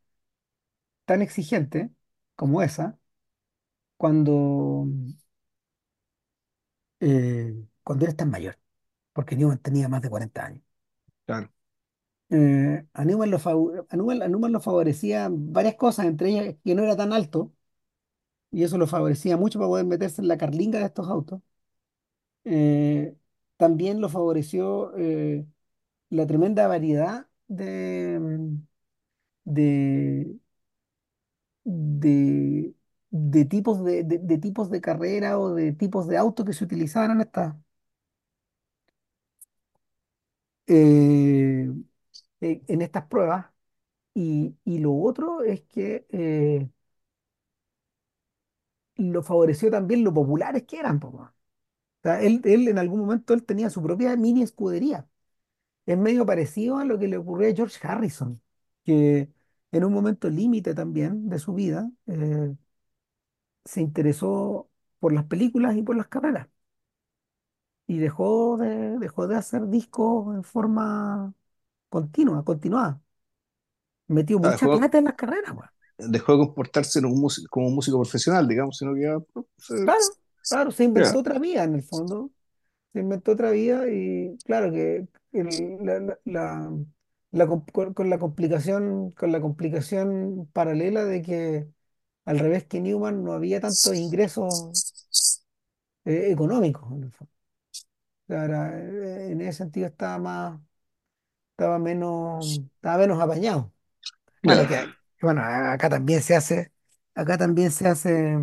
tan exigente como esa, cuando, eh, cuando eres tan mayor, porque Newman tenía más de 40 años. Claro. Eh, a lo, lo favorecía varias cosas, entre ellas que no era tan alto, y eso lo favorecía mucho para poder meterse en la carlinga de estos autos. Eh, también lo favoreció eh, la tremenda variedad de, de, de, de tipos de, de- tipos de carrera o de tipos de autos que se utilizaban en estas, eh, en estas pruebas. Y, y lo otro es que eh, lo favoreció también lo populares que eran. él, él en algún momento él tenía su propia mini escudería. Es medio parecido a lo que le ocurrió a George Harrison, que en un momento límite también de su vida eh, se interesó por las películas y por las carreras. y dejó de, dejó de hacer discos en forma continua, continuada. Metió mucha dejó, plata en las carreras, weón. dejó de comportarse en un músico, como un músico profesional, digamos, sino que ya, pues, Claro, claro, se inventó ya. otra vida en el fondo. Se inventó otra vida y claro que el- la, la- la- la com- con, con la complicación, con la complicación paralela de que al revés que Newman no había tantos ingresos eh, económicos en el fondo. O sea, era, eh, en ese sentido estaba más, estaba menos, estaba menos apañado. Bueno, que bueno, a- acá también se hace, acá también se hace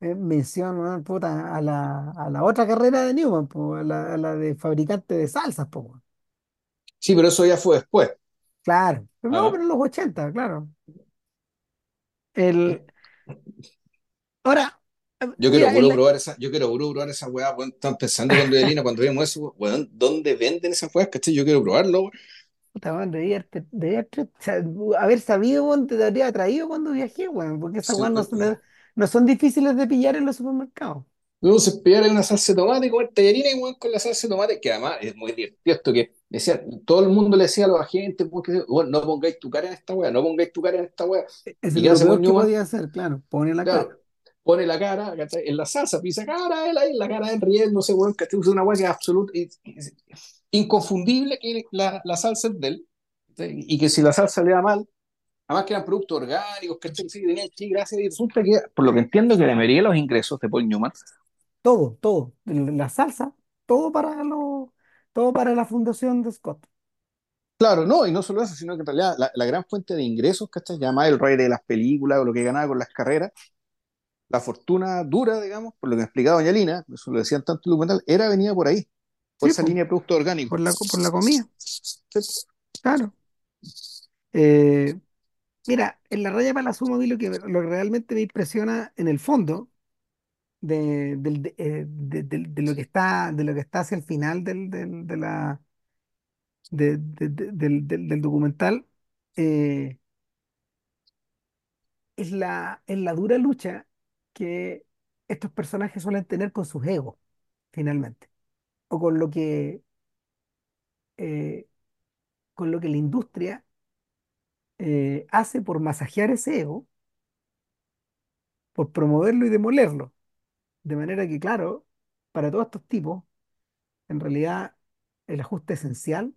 eh, mención. Puta, a la, a la otra carrera de Newman, po, a la, a la de fabricante de salsas, po, weón. Sí, pero eso ya fue después. Claro. Pero no, ¿ah? pero en los 80 claro. El, ahora, Yo quiero mira, probar esa, yo quiero probar esa weá, weón. Están pensando cuando Elina, cuando vemos eso, weón, ¿dónde venden esas weas? ¿Cachai? Yo quiero probarlo, weón. puta, weón, debía haberte- debía haberte- o sea, haber sabido, weón, te habría traído cuando viajé, weón, porque esas Sí, weas no, son- no son difíciles de pillar en los supermercados. Luego se pillar una salsa de tomate y comer tallarines, weón, con la salsa de tomate, que además es muy divertido esto que decía, todo el mundo le decía a los agentes, weón, no pongáis tu cara en esta weá, no pongáis tu cara en esta weá. ¿Y es qué lo que podía hacer, claro, pone la Claro, cara. Pone la cara, ¿cachai? En la salsa, pisa cara, él ahí, la cara de riéndose, weón, ¿cachai? Usa una es absoluta, inconfundible que la, la salsa es de él, ¿cachai? y que si la salsa le da mal, además que eran productos orgánicos, ¿cachai? Sí, que tenían gracias, y resulta que, por lo que entiendo, que la mayoría de los ingresos de Paul Newman, Todo, todo. La salsa, todo para lo, todo para la fundación de Scott. claro, no, y no solo eso, sino que en realidad la, la gran fuente de ingresos, ¿cachai? Llamada el rey de las películas o lo que ganaba con las carreras, la fortuna dura, digamos, por lo que me explicaba Doña Lina, eso lo decían tanto en el documental, era venida por ahí, por Sí, esa línea de productos orgánicos. por la, por la comida, claro. Eh, mira, en la raya Palazzo a mí lo que, lo que realmente me impresiona en el fondo de, de, eh, de- lo que está, de lo que está hacia el final del, del, de la, de- de- de- del, del- del documental eh, es la, es la dura lucha que estos personajes suelen tener con sus egos, finalmente. o con lo que, eh, con lo que la industria eh, hace por masajear ese ego, por promoverlo y demolerlo. De manera que, claro, para todos estos tipos, en realidad el ajuste esencial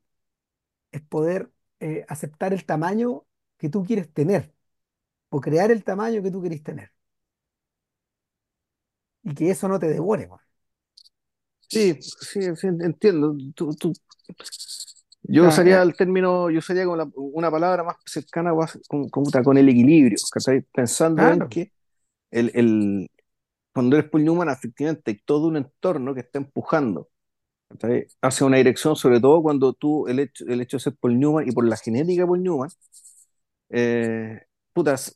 es poder eh, aceptar el tamaño que tú quieres tener o crear el tamaño que tú quieres tener y que eso no te devore. Sí, sí, sí, entiendo. Tú, tú- yo sea, usaría el término, yo usaría como la- una palabra más cercana con, con, con el equilibrio, ¿cachai? Pensando en claro, que el, el, cuando eres Paul Newman, efectivamente hay todo un entorno que está empujando ¿cachai? hacia una dirección, sobre todo cuando tú, el hecho, el hecho de ser Paul Newman y por la genética de Paul Newman, eh, putas,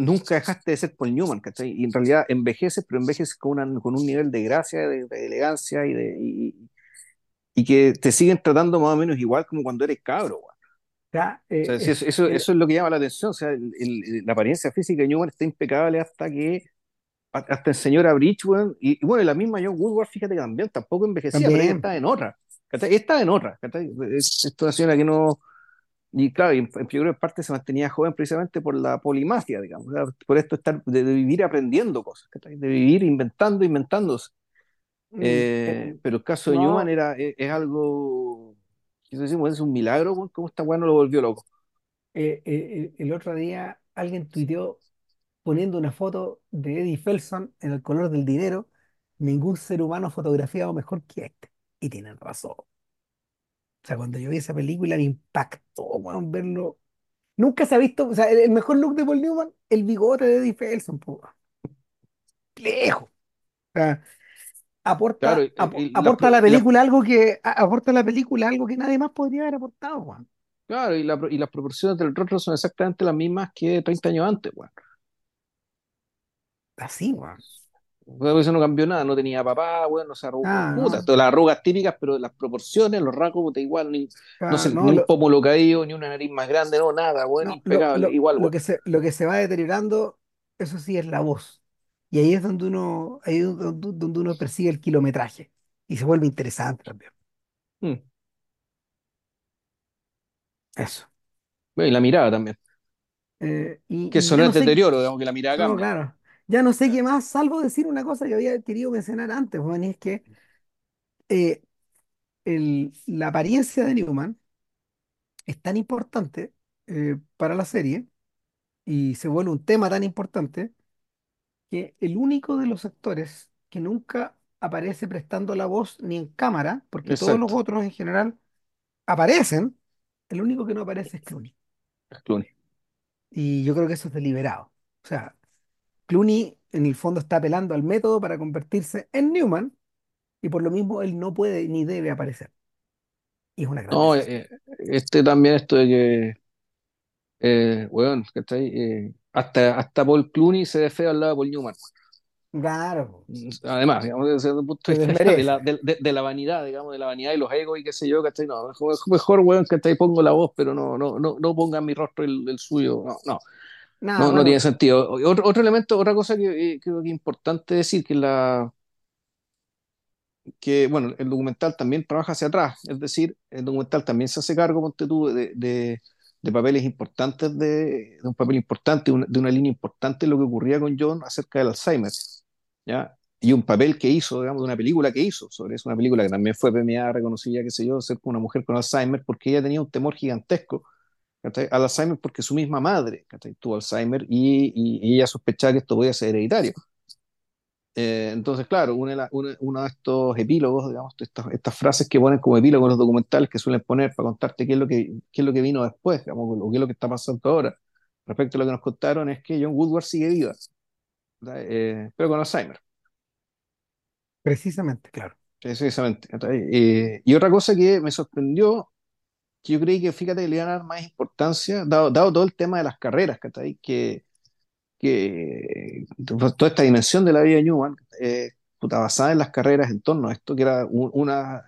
nunca dejaste de ser Paul Newman, ¿cachai? Y en realidad envejeces, pero envejeces con, una, con un nivel de gracia, de, de elegancia y de, y, y que te siguen tratando más o menos igual como cuando eres cabro. O sea, O eh, sea, es, eso, eso, el- eso es lo que llama la atención. O sea, el- el- la apariencia física de Newman está impecable hasta que, hasta el señor Abrich, weón, y, y bueno, la misma John Woodward, fíjate que también tampoco envejecía, pero ella también. estaba en otra. Estaba en otra. ¿cachai? Es, es una señora que no. Y claro, en, en- parte se mantenía joven precisamente por la polimacia, digamos, por esto estar, de, de vivir aprendiendo cosas. De vivir inventando, inventándose. Mm, Eh, eh, pero el caso de Newman era, es, es algo, ¿qué decimos? Es un milagro, cómo esta weá no lo volvió loco. eh, eh, el otro día alguien tuiteó poniendo una foto de Eddie Felson en el color del dinero, ningún ser humano fotografiado mejor que este. Y tienen razón. O sea, cuando yo vi esa película me impactó, weón, verlo. Nunca se ha visto, o sea, el, el mejor look de Paul Newman, el bigote de Eddie Felson, po, lejos. O sea, Claro, aporta, y, apo- y- y las aporta a pro- la y las- película algo que, a- aporta a la película algo que nadie más podría haber aportado, weón. claro, y, la pro- y las proporciones del rostro son exactamente las mismas que 30 años antes, weón. Así, weón. Bueno, Eso no cambió nada, no tenía papá, weón, no se arrugó, Ah, puta, no. todas las arrugas típicas, pero las proporciones, los rasgos, puta, igual, ni, no Ah, sé, no, ni un lo, pómulo caído, ni una nariz más grande, no, nada, weón, No, lo, impecable, lo, igual, lo que se, lo que se va deteriorando, eso sí, es la voz. Y ahí es donde uno, ahí es donde, donde uno persigue el kilometraje. Y se vuelve interesante también. Mm. Eso. Bueno, Y la mirada también, Eh, que y, y eso no es deterioro, digamos que la mirada no, cambia. claro, ya no sé qué más, salvo decir una cosa que había querido mencionar antes, Juan, y es que eh, el- la apariencia de Newman es tan importante eh, para la serie y se vuelve un tema tan importante que el único de los actores que nunca aparece prestando la voz ni en cámara, porque todos los Exacto, otros en general aparecen, el único que no aparece es Clooney. es Clooney. Y yo creo que eso es deliberado. O sea, Clooney en el fondo está apelando al método para convertirse en Newman y por lo mismo él no puede ni debe aparecer. Y es una gran No, eh, este también, esto de que, eh, weón, ¿cachai? Eh, hasta, hasta Paul Clooney se ve feo al lado de Paul Newman. Claro, Además, digamos, desde el punto de vista de desmerece. la, de, de- de la vanidad, digamos, de la vanidad y los egos y qué sé yo, ¿cachai? No, mejor, mejor weón, ¿cachai? Pongo la voz, pero no, no, no, no pongan mi rostro el, el suyo. No, no, Nada, no, no tiene bueno, sentido. Otro, otro elemento, otra cosa que eh, creo que es importante decir, que la, que, bueno, el documental también trabaja hacia atrás, es decir, el documental también se hace cargo, ponte tú, de, de, de papeles importantes, de, de un papel importante, un- de una línea importante lo que ocurría con John acerca del Alzheimer, ¿ya? Y un papel que hizo, digamos, de una película que hizo sobre eso, una película que también fue premiada, reconocida, qué sé yo, ser una mujer con Alzheimer, porque ella tenía un temor gigantesco, ¿cachai? al Alzheimer porque su misma madre, ¿cachai? tuvo Alzheimer y, y- y ella sospechaba que esto podía ser hereditario. Eh, entonces, claro, una de la- una- uno de estos epílogos, digamos, estas, estas frases que ponen como epílogo en los documentales que suelen poner para contarte qué es lo que, qué es lo que vino después, digamos, o qué es lo que está pasando ahora, respecto a lo que nos contaron, es que John Woodward sigue viva. Eh, pero con Alzheimer, precisamente, claro. precisamente. Eh, y otra cosa que me sorprendió, que yo creí que, fíjate, le iban a dar más importancia, dado, dado todo el tema de las carreras, ¿cachai? que que toda esta dimensión de la vida de Newman, eh, basada en las carreras en torno a esto, que era un- una,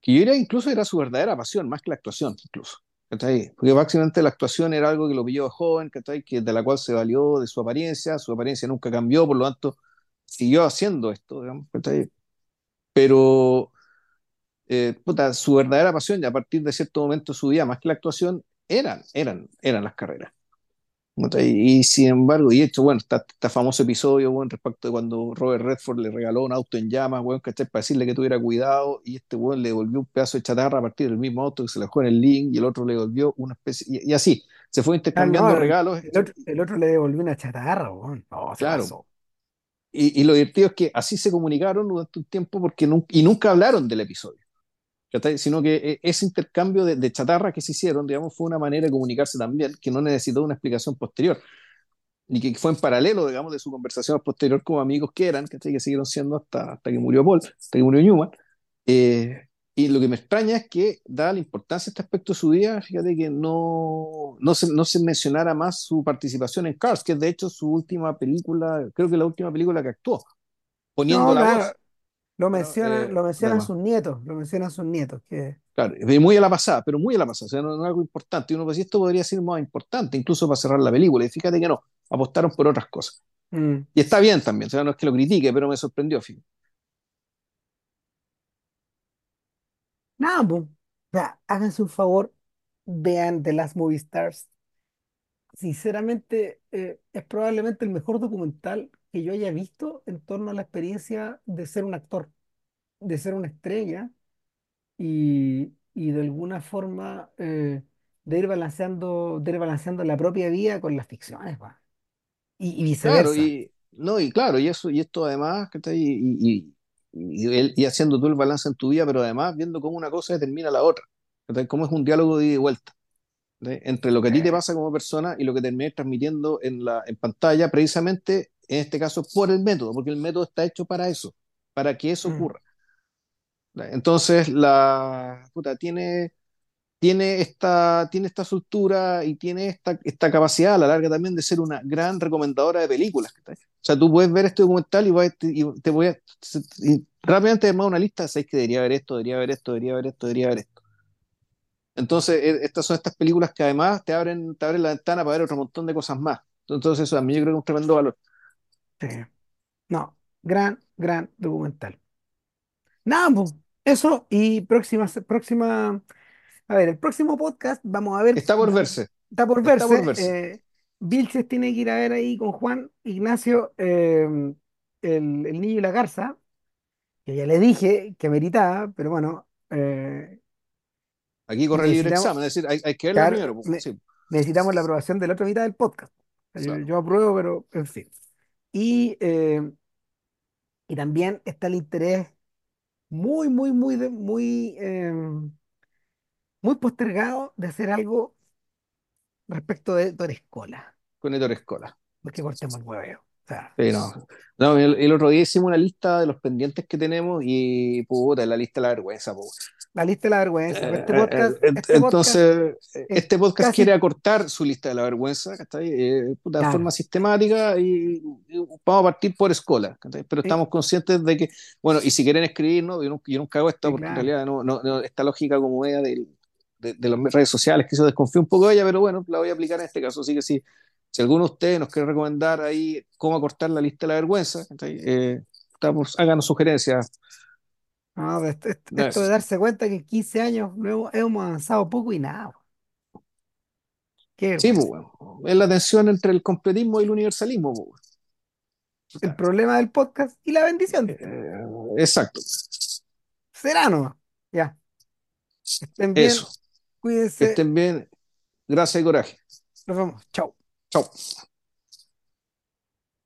que yo diría incluso era su verdadera pasión, más que la actuación, incluso. ¿cachai? Porque básicamente la actuación era algo que lo pilló joven, ¿cachai? Que, de la cual se valió de su apariencia, su apariencia nunca cambió, por lo tanto, siguió haciendo esto, digamos, ¿cachai? Pero, eh, puta, su verdadera pasión, y a partir de cierto momento de su vida, más que la actuación, eran, eran, eran las carreras. ¿cachai? Y sin embargo, y hecho, bueno, está este famoso episodio, bueno, respecto de cuando Robert Redford le regaló un auto en llamas, bueno, ¿cachai? Para decirle que tuviera cuidado, y este weón le devolvió un pedazo de chatarra a partir del mismo auto que se le dejó en el link, y el otro le devolvió una especie, y, y así, se fue Ah, intercambiando no, regalos, el otro, el otro le devolvió una chatarra, weón. No, claro. pasó. Y, y lo divertido es que así se comunicaron durante un tiempo porque y nunca hablaron del episodio. Sino que eh, ese intercambio de, de chatarra que se hicieron, digamos, fue una manera de comunicarse también que no necesitó una explicación posterior. y que fue en paralelo, digamos, de su conversación posterior como amigos que eran, ¿cachai? que siguieron siendo hasta, hasta que murió Paul, hasta que murió Newman. Eh, y lo que me extraña es que, dada la importancia de este aspecto de su vida, fíjate que no, no, se, no se mencionara más su participación en Cars, que es de hecho su última película, creo que la última película que actuó, poniendo No, la claro, voz. Lo Bueno, mencionan, eh, lo mencionan sus nietos, lo mencionan sus nietos, que claro, de muy a la pasada, pero muy a la pasada, o sea, no, no es algo importante. Y uno pues, esto podría ser más importante, incluso para cerrar la película. Y fíjate que no, apostaron por otras cosas. mm, Y está bien también, o sea, no es que lo critique, pero me sorprendió, fíjate. nada, pues. O sea, háganse un favor, vean The Last Movie Stars. Sinceramente, eh, es probablemente el mejor documental que yo haya visto en torno a la experiencia de ser un actor, de ser una estrella y, y de alguna forma eh, de ir balanceando, de ir balanceando la propia vida con las ficciones, va. Y, y Claro, viceversa. y no, y claro, y eso, y esto además, que Y, y, y, y haciendo tú el balance en tu vida, pero además viendo cómo una cosa determina la otra. Cómo es un diálogo de ida y vuelta. Entre lo que a ti te pasa como persona y lo que terminas transmitiendo en la, en pantalla, precisamente en este caso por el método, porque el método está hecho para eso, para que eso mm, ocurra. Entonces, la puta, tiene, tiene esta, tiene esta soltura y tiene esta, esta capacidad a la larga también de ser una gran recomendadora de películas. O sea, tú puedes ver este documental y, vas- y te voy a y rápidamente armar una lista, sabes que debería ver esto, debería ver esto, debería ver esto, debería ver esto. Entonces, eh, estas son estas películas que además te abren, te abren la ventana para ver otro montón de cosas más. Entonces, eso a mí yo creo que es un tremendo valor. sí. No, gran, gran documental. Nada, pues, eso y próxima, próxima, a ver, el próximo podcast vamos a ver, Está por verse, está por está por verse. verse. Eh, Vilches tiene que ir a ver ahí con Juan Ignacio eh, el, el niño y la garza, que ya le dije que meritaba, pero bueno, eh, Aquí corre libre examen, es decir, hay, hay que verla claro, primero. pues, ne- sí, necesitamos la aprobación de la otra mitad del podcast. Yo, claro. yo apruebo, pero en fin. Y, eh, y también está el interés muy, muy, muy, muy, eh, muy postergado de hacer algo respecto de Torescola, Con Héctor Escola. porque cortemos el hueveo. O sea, Sí, no. No, el, el otro día hicimos una lista de los pendientes que tenemos y puta, la lista de la vergüenza, po. La lista de la vergüenza. Este Eh, eh, podcast, eh, este podcast entonces, es este podcast quiere acortar su lista de la vergüenza, de forma sistemática y, y vamos a partir por escola, ¿cachai? Pero sí, estamos conscientes de que, bueno, y si quieren escribirnos, yo nunca, yo nunca hago esto sí, porque en realidad no, no, no- esta lógica como del- de, de las redes sociales, que yo desconfío un poco de ella, pero bueno, la voy a aplicar en este caso. Así que si, si alguno de ustedes nos quiere recomendar ahí cómo acortar la lista de la vergüenza, ¿cachai? Eh, estamos, háganos sugerencias. No, de esto, esto- No esto de es- darse cuenta que en 15 años no hemos, hemos avanzado poco y nada. Qué Sí, pues, vergüenza. es la tensión entre el completismo y el universalismo, pues. El Puta, problema del podcast y la bendición eh, exacto, Será nomás. Ya, estén bien, eso. Que cuídense, estén bien. Gracias y coraje. nos vemos. Chao. Chao.